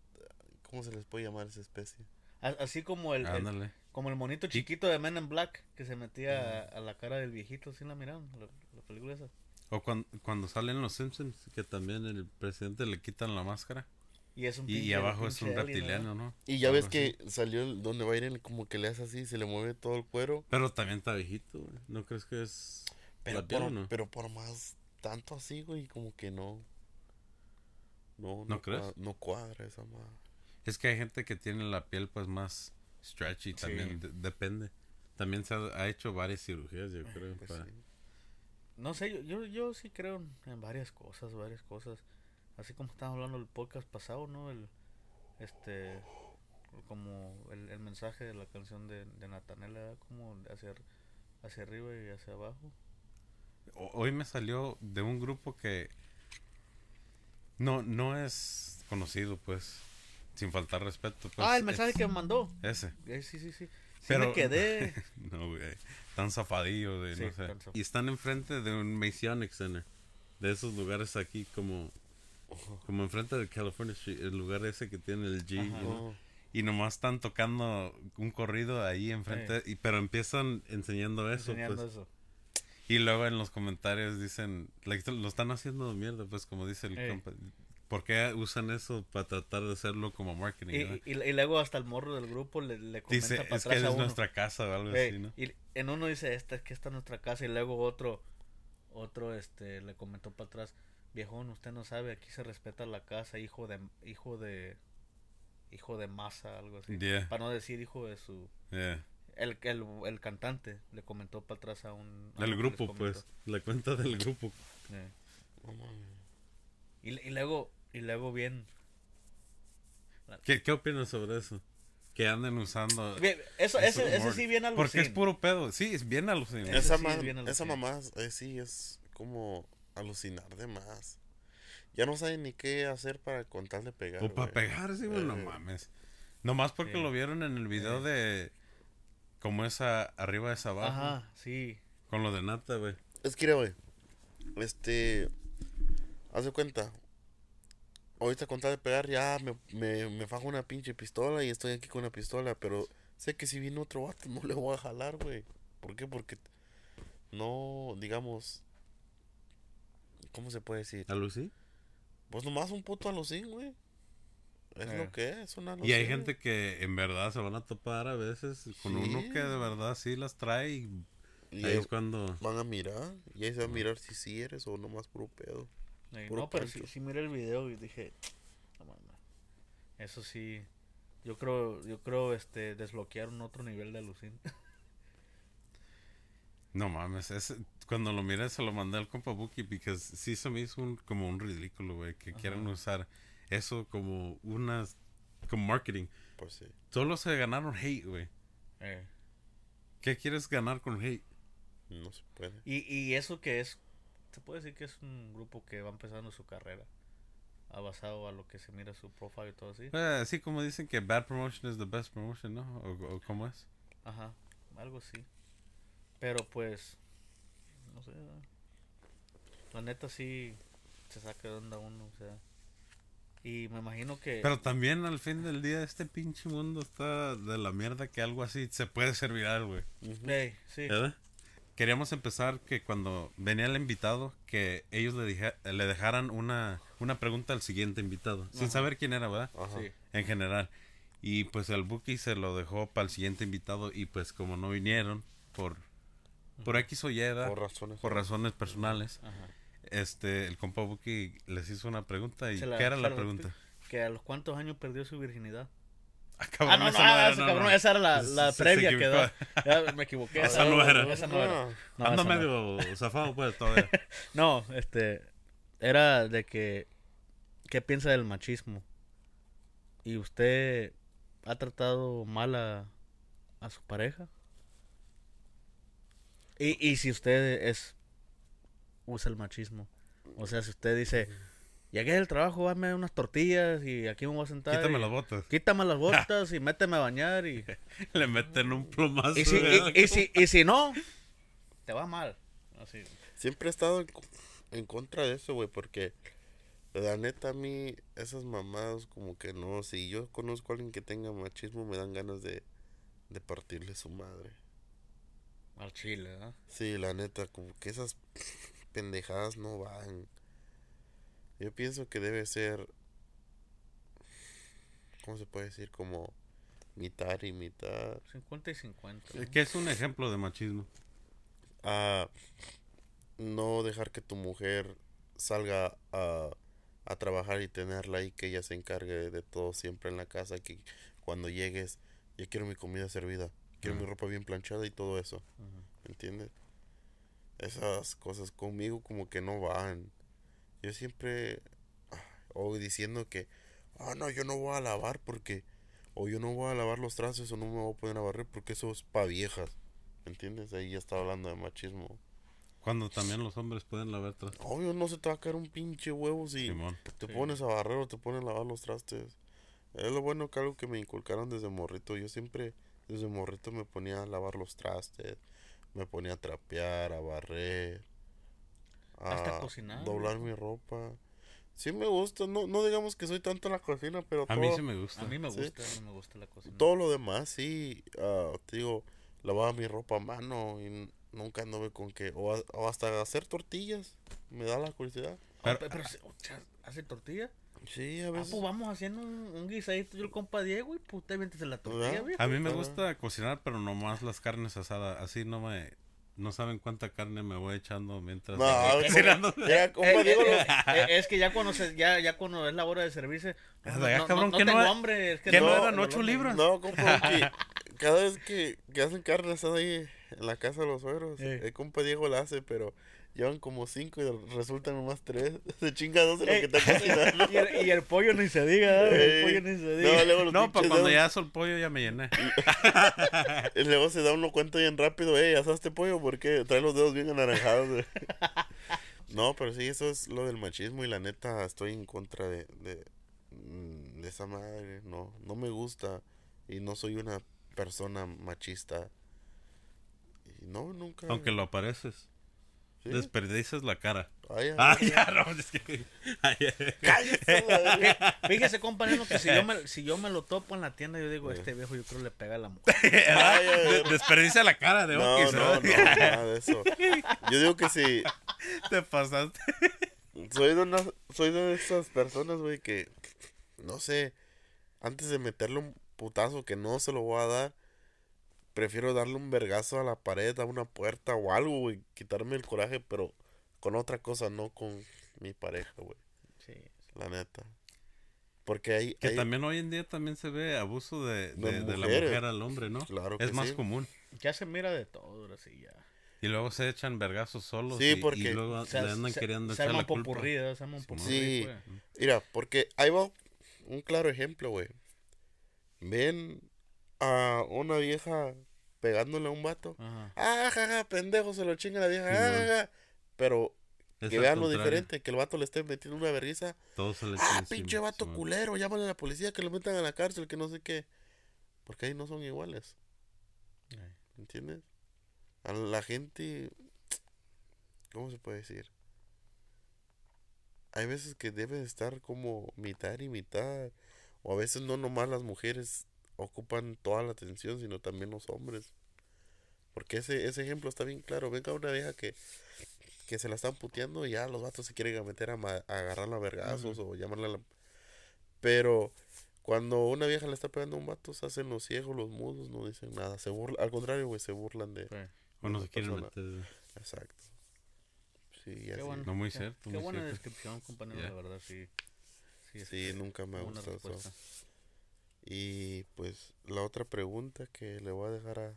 Speaker 3: ¿Cómo se les puede llamar esa especie?
Speaker 2: Así como el, el-
Speaker 1: Ándale.
Speaker 2: como el monito chiquito de Men in Black que se metía a, a la cara del viejito ¿sí la miraron la, la película esa
Speaker 1: O cuan- cuando salen los Simpsons, que también el presidente le quitan la máscara.
Speaker 2: Y es un
Speaker 1: Y, y
Speaker 2: pinche-
Speaker 1: abajo es
Speaker 2: pinche
Speaker 1: un reptiliano, ¿no?
Speaker 3: Y ya ves
Speaker 1: así.
Speaker 3: que salió el- donde Biden como que le hace así, se le mueve todo el cuero.
Speaker 1: Pero también está viejito, güey. ¿No crees que es
Speaker 3: Pero por,
Speaker 1: o no?
Speaker 3: pero por más tanto así, güey, como que no. No,
Speaker 1: ¿No crees?
Speaker 3: cua- no cuadra esa madre.
Speaker 1: Es que hay gente que tiene la piel pues más stretchy también, de- depende. También se ha, ha hecho varias cirugías, yo creo.
Speaker 3: Pues
Speaker 1: para-
Speaker 3: sí.
Speaker 2: No sé, yo, yo, yo sí creo en varias cosas, varias cosas. Así como estábamos hablando del podcast pasado, ¿no? El, este, como el, el mensaje de la canción de, de Natanela, como hacia, hacia arriba y hacia abajo.
Speaker 1: Hoy me salió de un grupo que no, no es conocido, pues, sin faltar respeto. Pues,
Speaker 2: ah, el mensaje
Speaker 1: es-
Speaker 2: que me mandó.
Speaker 1: Ese.
Speaker 2: Eh, sí, sí, sí. Sí
Speaker 1: Pero-
Speaker 2: me [LAUGHS] quedé.
Speaker 1: No, güey. Tan zafadillo de,
Speaker 2: Sí,
Speaker 1: no sé. Y están enfrente de un Masonic Center. De esos lugares aquí como... Como enfrente de California Street. El lugar ese que tiene el G.
Speaker 2: Ajá.
Speaker 1: you know. Y nomás están tocando un corrido ahí enfrente. Y, pero empiezan enseñando eso,
Speaker 2: enseñando
Speaker 1: pues.
Speaker 2: eso.
Speaker 1: Y luego en los comentarios dicen... like, lo están haciendo de mierda, pues, como dice el
Speaker 2: Ey.
Speaker 1: compa. ¿Por qué usan eso para tratar de hacerlo como marketing?
Speaker 2: Y, y, y luego hasta el morro del grupo le, le comenta
Speaker 1: Dice,
Speaker 2: para
Speaker 1: es que
Speaker 2: atrás a
Speaker 1: es
Speaker 2: uno.
Speaker 1: nuestra casa o algo así, ¿no?
Speaker 2: Y en uno dice, esta es que esta es nuestra casa. Y luego otro, otro este, le comentó para atrás, viejón, usted no sabe, aquí se respeta la casa, hijo de, hijo de, hijo de masa, algo así.
Speaker 1: Yeah.
Speaker 2: Para no decir hijo de su,
Speaker 1: Yeah.
Speaker 2: el, el, el cantante le comentó para atrás a un... a
Speaker 1: El
Speaker 2: uno que les
Speaker 1: grupo, pues. La cuenta del grupo.
Speaker 3: No mames.
Speaker 2: Y, y luego, y luego bien,
Speaker 1: ¿Qué, qué opinas sobre eso? Que anden usando.
Speaker 2: bien, eso,
Speaker 1: eso
Speaker 2: ese, sí bien
Speaker 1: Porque es
Speaker 2: alucin.
Speaker 1: puro pedo. Sí, es bien alucinante.
Speaker 3: Esa,
Speaker 2: sí
Speaker 3: ma-
Speaker 2: es bien
Speaker 3: esa mamá eh, sí es como alucinar de más. Ya no saben ni qué hacer para contar de pegar.
Speaker 1: O para
Speaker 3: güey.
Speaker 1: pegar, sí, güey, no
Speaker 3: Eh.
Speaker 1: mames. Nomás porque lo vieron en el video de. Como esa arriba, esa abajo.
Speaker 2: Ajá, sí.
Speaker 1: Con lo de nata, güey.
Speaker 3: Es que, güey. Este. Haz de cuenta. Ahorita con tal de pegar, ya me, me, me fajo una pinche pistola y estoy aquí con una pistola. Pero sé que si viene otro vato, [LAUGHS] no le voy a jalar, güey. ¿Por qué? Porque no, digamos. ¿Cómo se puede decir?
Speaker 1: ¿A Lucy?
Speaker 3: Pues nomás un puto alucín, güey. Es
Speaker 2: Eh.
Speaker 3: lo que es, una
Speaker 1: Y hay
Speaker 3: alucín.
Speaker 1: gente que en verdad se van a topar a veces con
Speaker 3: Sí.
Speaker 1: uno que de verdad sí las trae. Y
Speaker 3: Y
Speaker 1: ahí es cuando.
Speaker 3: van a mirar. Y ahí se va a mirar si sí eres o nomás puro pedo. Puro
Speaker 2: no, pero sí,
Speaker 3: pancho.
Speaker 2: sí miré el video y dije, no mames. Eso sí, yo creo, yo creo, este, desbloquearon otro nivel de alucin. [LAUGHS]
Speaker 1: No mames, ese- cuando lo miré se lo mandé al compa Buki porque sí se me hizo un, como un ridículo, güey, que quieran usar eso como unas, como marketing.
Speaker 3: Pues sí.
Speaker 1: Solo se ganaron hate, güey.
Speaker 2: Eh,
Speaker 1: ¿Qué quieres ganar con hate?
Speaker 3: No se puede.
Speaker 2: Y, y eso que es, se puede decir que es un grupo que va empezando su carrera, ha basado a lo que se mira su profile y todo así.
Speaker 1: Eh, así como dicen que bad promotion is the best promotion, ¿no? ¿O, o cómo es?
Speaker 2: Ajá, algo así. Pero pues, no sé. ¿verdad? La neta sí se saca de onda uno, o sea. Y me imagino que...
Speaker 1: Pero también al fin del día este pinche mundo está de la mierda que algo así se puede ser viral, güey.
Speaker 2: Ey, sí.
Speaker 1: ¿Verdad? Queríamos empezar que cuando venía el invitado, que ellos le, dije- le dejaran una, una pregunta al siguiente invitado, sin saber quién era, ¿verdad?
Speaker 3: Ajá.
Speaker 2: Sí.
Speaker 1: En general. Y pues el Buki se lo dejó para el siguiente invitado y pues como no vinieron por, por X o Y.
Speaker 3: Por razones.
Speaker 1: por razones personales,
Speaker 2: Ajá.
Speaker 1: este, el compa Buki les hizo una pregunta y
Speaker 2: la-
Speaker 1: ¿qué era la pregunta?
Speaker 2: Que a los cuántos años perdió su virginidad.
Speaker 1: Ah,
Speaker 2: Ah,
Speaker 1: cabrón,
Speaker 2: no, no,
Speaker 1: esa
Speaker 2: ah,
Speaker 1: era,
Speaker 2: esa,
Speaker 1: no,
Speaker 2: cabrón,
Speaker 1: no.
Speaker 2: esa era la, la
Speaker 1: se
Speaker 2: previa que da. Ya me equivoqué.
Speaker 1: Esa no era.
Speaker 2: Esa no era.
Speaker 3: No.
Speaker 2: No,
Speaker 1: Ando
Speaker 2: esa no.
Speaker 1: medio zafado pues todavía. [LAUGHS]
Speaker 2: No, este, era de que, ¿qué piensa del machismo? ¿Y usted ha tratado mal a, a su pareja? Y, y si usted es, usa el machismo. O sea, si usted dice, llegué del trabajo, dame unas tortillas y aquí me voy a sentar.
Speaker 1: Quítame
Speaker 2: y-
Speaker 1: las botas.
Speaker 2: Quítame las [LAUGHS] botas y méteme a bañar y... [LAUGHS]
Speaker 1: Le meten un plomazo.
Speaker 2: Y si, y, y si, y si no, te va mal. Así.
Speaker 3: Siempre he estado en, en contra de eso, güey, porque la neta a mí, esas mamadas como que no, si yo conozco a alguien que tenga machismo, me dan ganas de, de partirle su madre.
Speaker 2: Al chile, ¿no?
Speaker 3: Sí, la neta, como que esas pendejadas no van. Yo pienso que debe ser, ¿cómo se puede decir? Como mitad y mitad.
Speaker 2: 50 y 50. ¿no?
Speaker 1: ¿Qué es un ejemplo de machismo?
Speaker 3: a no dejar que tu mujer salga a, a trabajar y tenerla ahí, que ella se encargue de todo siempre en la casa, que cuando llegues, ya quiero mi comida servida, quiero mi ropa bien planchada y todo eso, ¿me entiendes? Esas cosas conmigo como que no van. Yo siempre, ah, o diciendo que, ah, no, yo no voy a lavar porque O yo no voy a lavar los trastes o no me voy a poner a barrer porque eso es pa' viejas. ¿Me entiendes? Ahí ya está hablando de machismo.
Speaker 1: Cuando también los hombres pueden lavar trastes.
Speaker 3: Obvio, no se te va a caer un pinche huevo si
Speaker 1: Simón.
Speaker 3: te pones a barrer o te pones a lavar los trastes. Es lo bueno que algo que me inculcaron desde morrito. Yo siempre, desde morrito, me ponía a lavar los trastes. Me ponía a trapear, a barrer.
Speaker 2: Hasta
Speaker 3: a
Speaker 2: cocinar,
Speaker 3: Doblar mi ropa. Sí me gusta. No, no digamos que soy tanto en la cocina, pero
Speaker 1: A
Speaker 3: todo,
Speaker 1: mí sí me gusta.
Speaker 2: A mí me
Speaker 3: Sí.
Speaker 2: gusta, a mí me gusta la cocina.
Speaker 3: todo lo demás, sí. ah, te digo, lavaba mi ropa a mano y nunca anduve con que... O, a- o hasta hacer tortillas. Me da la curiosidad.
Speaker 1: Pero-
Speaker 2: ¿hace tortilla?
Speaker 3: Sí, a
Speaker 2: Ah,
Speaker 3: veces...
Speaker 2: pues vamos haciendo un, un guisadito yo el compa Diego y pues te metes la tortilla,
Speaker 3: ¿Verdad?
Speaker 2: viejo.
Speaker 1: A mí me
Speaker 3: Ah.
Speaker 1: gusta cocinar, pero nomás las carnes asadas. Así no me... No saben cuánta carne me voy echando mientras...
Speaker 3: No. Mira, [LAUGHS] compa,
Speaker 2: Eh,
Speaker 3: Diego,
Speaker 2: eh, eh, es que ya cuando se, ya, ya cuando es la hora de servirse,
Speaker 1: Ah,
Speaker 2: no,
Speaker 1: ya,
Speaker 2: no-
Speaker 1: cabrón,
Speaker 2: no
Speaker 1: ¿qué no
Speaker 2: tengo
Speaker 1: era-
Speaker 2: hambre, es que
Speaker 1: qué no
Speaker 2: no-
Speaker 1: eran ocho
Speaker 2: no-
Speaker 1: libras?
Speaker 3: No, compa, que [LAUGHS] cada vez que, que hacen carne asada ahí en la casa de los suegros,
Speaker 2: Eh.
Speaker 3: el compa Diego la hace, pero llevan como cinco y resultan nomás tres. [LAUGHS] Se chinga dos de lo
Speaker 2: Eh,
Speaker 3: que está cocinando. [LAUGHS]
Speaker 2: y, el, y el pollo ni se diga, ¿eh? el
Speaker 3: Eh,
Speaker 2: pollo ni se
Speaker 3: no,
Speaker 2: diga.
Speaker 3: luego los
Speaker 1: No, para cuando ya aso el pollo ya me llené. [LAUGHS]
Speaker 3: Y luego se da uno cuenta bien rápido, ey, ¿asaste pollo? porque Trae los dedos bien anaranjados. no, pero sí, eso es lo del machismo y la neta estoy en contra de, de, mm, de esa madre. No, no me gusta y no soy una persona machista. Y no, nunca.
Speaker 1: Aunque lo apareces.
Speaker 3: Sí.
Speaker 1: Desperdicias la cara.
Speaker 3: Ay, ay,
Speaker 1: Ah,
Speaker 3: ay.
Speaker 1: ya, no, es que...
Speaker 3: Cállese. [LAUGHS]
Speaker 2: Fíjese, compañero, que si yo, me, [LAUGHS] si yo me lo topo en la tienda, yo digo, este viejo yo creo le pega a la mujer. [LAUGHS]
Speaker 1: Desperdicia la cara de
Speaker 3: No,
Speaker 1: Oki,
Speaker 3: no, no, nada de eso. Yo digo que si
Speaker 1: Te pasaste.
Speaker 3: soy de una, soy de esas personas, güey, que no sé, antes de meterle un putazo que no se lo voy a dar, prefiero darle un vergazo a la pared, a una puerta o algo, güey, quitarme el coraje, pero con otra cosa, no con mi pareja, güey,
Speaker 2: Sí.
Speaker 3: la neta. Porque ahí,
Speaker 1: Que también hoy en día también se ve abuso de,
Speaker 3: De
Speaker 1: de- de la mujer al hombre, ¿no?
Speaker 3: Claro
Speaker 1: es
Speaker 3: que
Speaker 1: más
Speaker 3: sí.
Speaker 1: común.
Speaker 2: Ya se mira de todo, ahora sí, ya.
Speaker 1: Y luego se echan vergazos solos
Speaker 3: Sí,
Speaker 1: y, y
Speaker 3: porque
Speaker 1: luego
Speaker 2: Se,
Speaker 1: le andan
Speaker 2: se-
Speaker 1: queriendo
Speaker 2: se
Speaker 1: echar la culpa.
Speaker 2: popurrí, ¿eh? se arma un
Speaker 1: Simón.
Speaker 2: popurrí,
Speaker 3: Sí.
Speaker 2: pues.
Speaker 3: Mira, porque ahí va un claro ejemplo, güey. Ven a una vieja pegándole a un vato.
Speaker 2: Ajá.
Speaker 3: Ah, jaja, pendejo, se lo chinga la vieja.
Speaker 1: Sí,
Speaker 3: ah, jaja. Pero
Speaker 1: Es
Speaker 3: que vean lo diferente, que el vato le esté metiendo una vergüenza.
Speaker 1: Todos se le
Speaker 3: Ah, pinche
Speaker 1: encima,
Speaker 3: vato culero, llámale a la policía que lo metan a la cárcel, que no sé qué. Porque ahí no son iguales,
Speaker 2: Ay.
Speaker 3: ¿entiendes? A la gente, ¿cómo se puede decir? Hay veces que debe estar como mitad y mitad. O a veces no nomás las mujeres ocupan toda la atención, sino también los hombres. Porque ese, ese ejemplo está bien claro. Venga una vieja que, que se la están puteando y ya los vatos se quieren meter a, ma- a agarrarla a vergazos o llamarla a la... Pero cuando una vieja le está pegando a un vato, se hacen los ciegos, los mudos, no dicen nada. Se burla, al contrario, güey, se burlan de...
Speaker 2: Sí.
Speaker 1: O no se quieren meter.
Speaker 3: Exacto. Sí,
Speaker 2: Qué
Speaker 3: así.
Speaker 2: bueno.
Speaker 1: No, muy
Speaker 2: qué-
Speaker 1: cierto,
Speaker 2: Qué
Speaker 1: muy
Speaker 2: buena
Speaker 1: cierto.
Speaker 2: descripción, compañero, la verdad, sí. Sí,
Speaker 3: Sí,
Speaker 2: este,
Speaker 3: nunca me ha gustado eso. Y pues la otra pregunta que le voy a dejar a...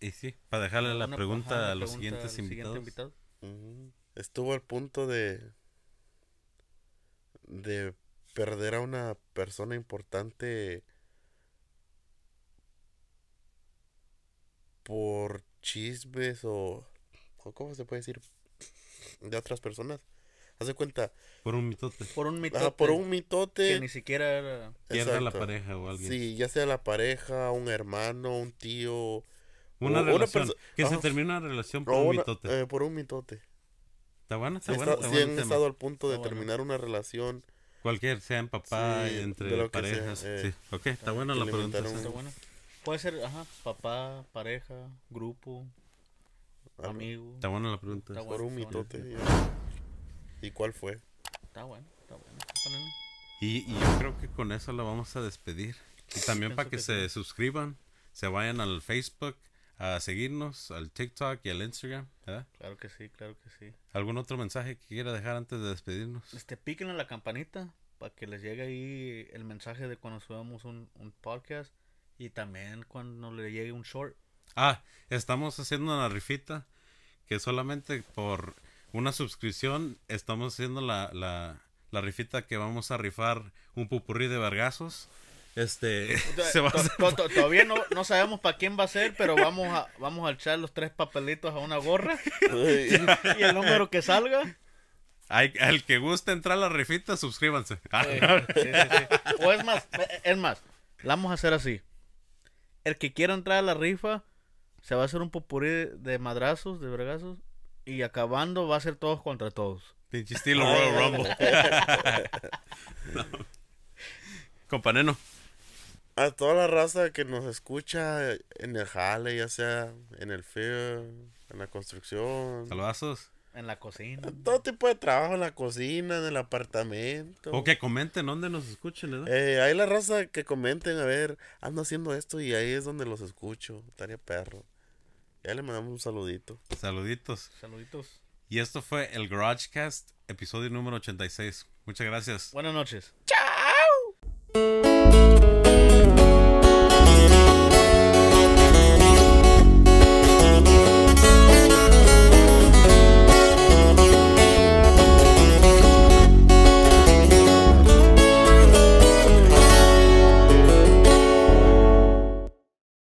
Speaker 1: Y sí, para dejarle la
Speaker 2: Una-
Speaker 1: pregunta
Speaker 2: ajá,
Speaker 1: a los
Speaker 2: pregunta
Speaker 1: siguientes
Speaker 2: al siguiente
Speaker 1: invitados.
Speaker 2: invitado.
Speaker 3: Estuvo al punto de... De perder a una persona importante por chismes o, o ¿cómo se puede decir? De otras personas. Haz de cuenta,
Speaker 1: Por un mitote.
Speaker 2: Por un mito.
Speaker 3: ajá, por un mitote.
Speaker 2: que ni siquiera era.
Speaker 1: Pierda la pareja o alguien.
Speaker 3: Sí, ya sea la pareja, un hermano, un tío.
Speaker 1: Una
Speaker 3: o una
Speaker 1: relación.
Speaker 3: perso-
Speaker 1: que se
Speaker 3: ajá.
Speaker 1: termina una relación por
Speaker 3: o
Speaker 1: un
Speaker 3: una-
Speaker 1: mitote.
Speaker 3: eh, por un mitote.
Speaker 1: ¿Está buena?
Speaker 3: Si,
Speaker 1: ¿Está buena?
Speaker 3: está-
Speaker 1: ¿Está
Speaker 3: si
Speaker 1: bueno
Speaker 3: han
Speaker 1: tema?
Speaker 3: estado al punto de
Speaker 2: Está bueno.
Speaker 3: terminar una relación.
Speaker 1: Cualquier, sean papá,
Speaker 3: Sí,
Speaker 1: entre
Speaker 3: que sea,
Speaker 1: parejas.
Speaker 3: eh.
Speaker 1: sí, ok, está buena la pregunta. sí.
Speaker 2: Está bueno. Puede ser, ajá, papá, pareja, grupo, amigo.
Speaker 1: Está buena la pregunta.
Speaker 2: Está
Speaker 3: por un
Speaker 2: bueno, está
Speaker 3: mitote. ¿Y cuál fue?
Speaker 2: Está bueno, está bueno.
Speaker 1: Y, y yo creo que con eso la vamos a despedir. Y también
Speaker 2: Pienso
Speaker 1: para que,
Speaker 2: que
Speaker 1: se
Speaker 2: sí.
Speaker 1: suscriban, se vayan al Facebook a seguirnos, al TikTok y al Instagram. ¿verdad?
Speaker 2: Claro que sí, claro que sí.
Speaker 1: ¿Algún otro mensaje que quiera dejar antes de despedirnos?
Speaker 2: Este, piquen a la campanita para que les llegue ahí el mensaje de cuando subamos un, un podcast y también cuando le llegue un short.
Speaker 1: Ah, estamos haciendo una rifita que solamente por una suscripción estamos haciendo la, la, la rifita que vamos a rifar un pupurrí de vergazos Este, [LAUGHS] se va a
Speaker 2: to-
Speaker 1: hacer-
Speaker 2: to- to- Todavía no, no sabemos para quién va a ser, pero vamos a, vamos a echar los tres papelitos a una gorra [LAUGHS] y el número que salga.
Speaker 1: Hay- al que guste entrar a la rifita, suscríbanse.
Speaker 2: Sí, sí, sí, sí. O es más, es más, la vamos a hacer así. El que quiera entrar a la rifa se va a hacer un popurí de madrazos, de vergazos, y acabando va a ser todos contra todos.
Speaker 1: Pinche estilo Royal Rumble. [LAUGHS] No. Companeno,
Speaker 3: A toda la raza que nos escucha en el jale, ya sea en el film, en la construcción,
Speaker 1: saludazos.
Speaker 2: En la cocina.
Speaker 3: todo tipo de trabajo, en la cocina, en el apartamento.
Speaker 1: O que comenten dónde nos escuchen, ¿verdad?
Speaker 3: Eh, ahí la raza que comenten, a ver, ando haciendo esto y ahí es donde los escucho. Estaría perro. Ya le mandamos un saludito.
Speaker 1: Saluditos.
Speaker 2: Saluditos.
Speaker 1: Y esto fue el GarageCast, episodio número 86. Muchas gracias.
Speaker 2: Buenas noches.
Speaker 3: Chao.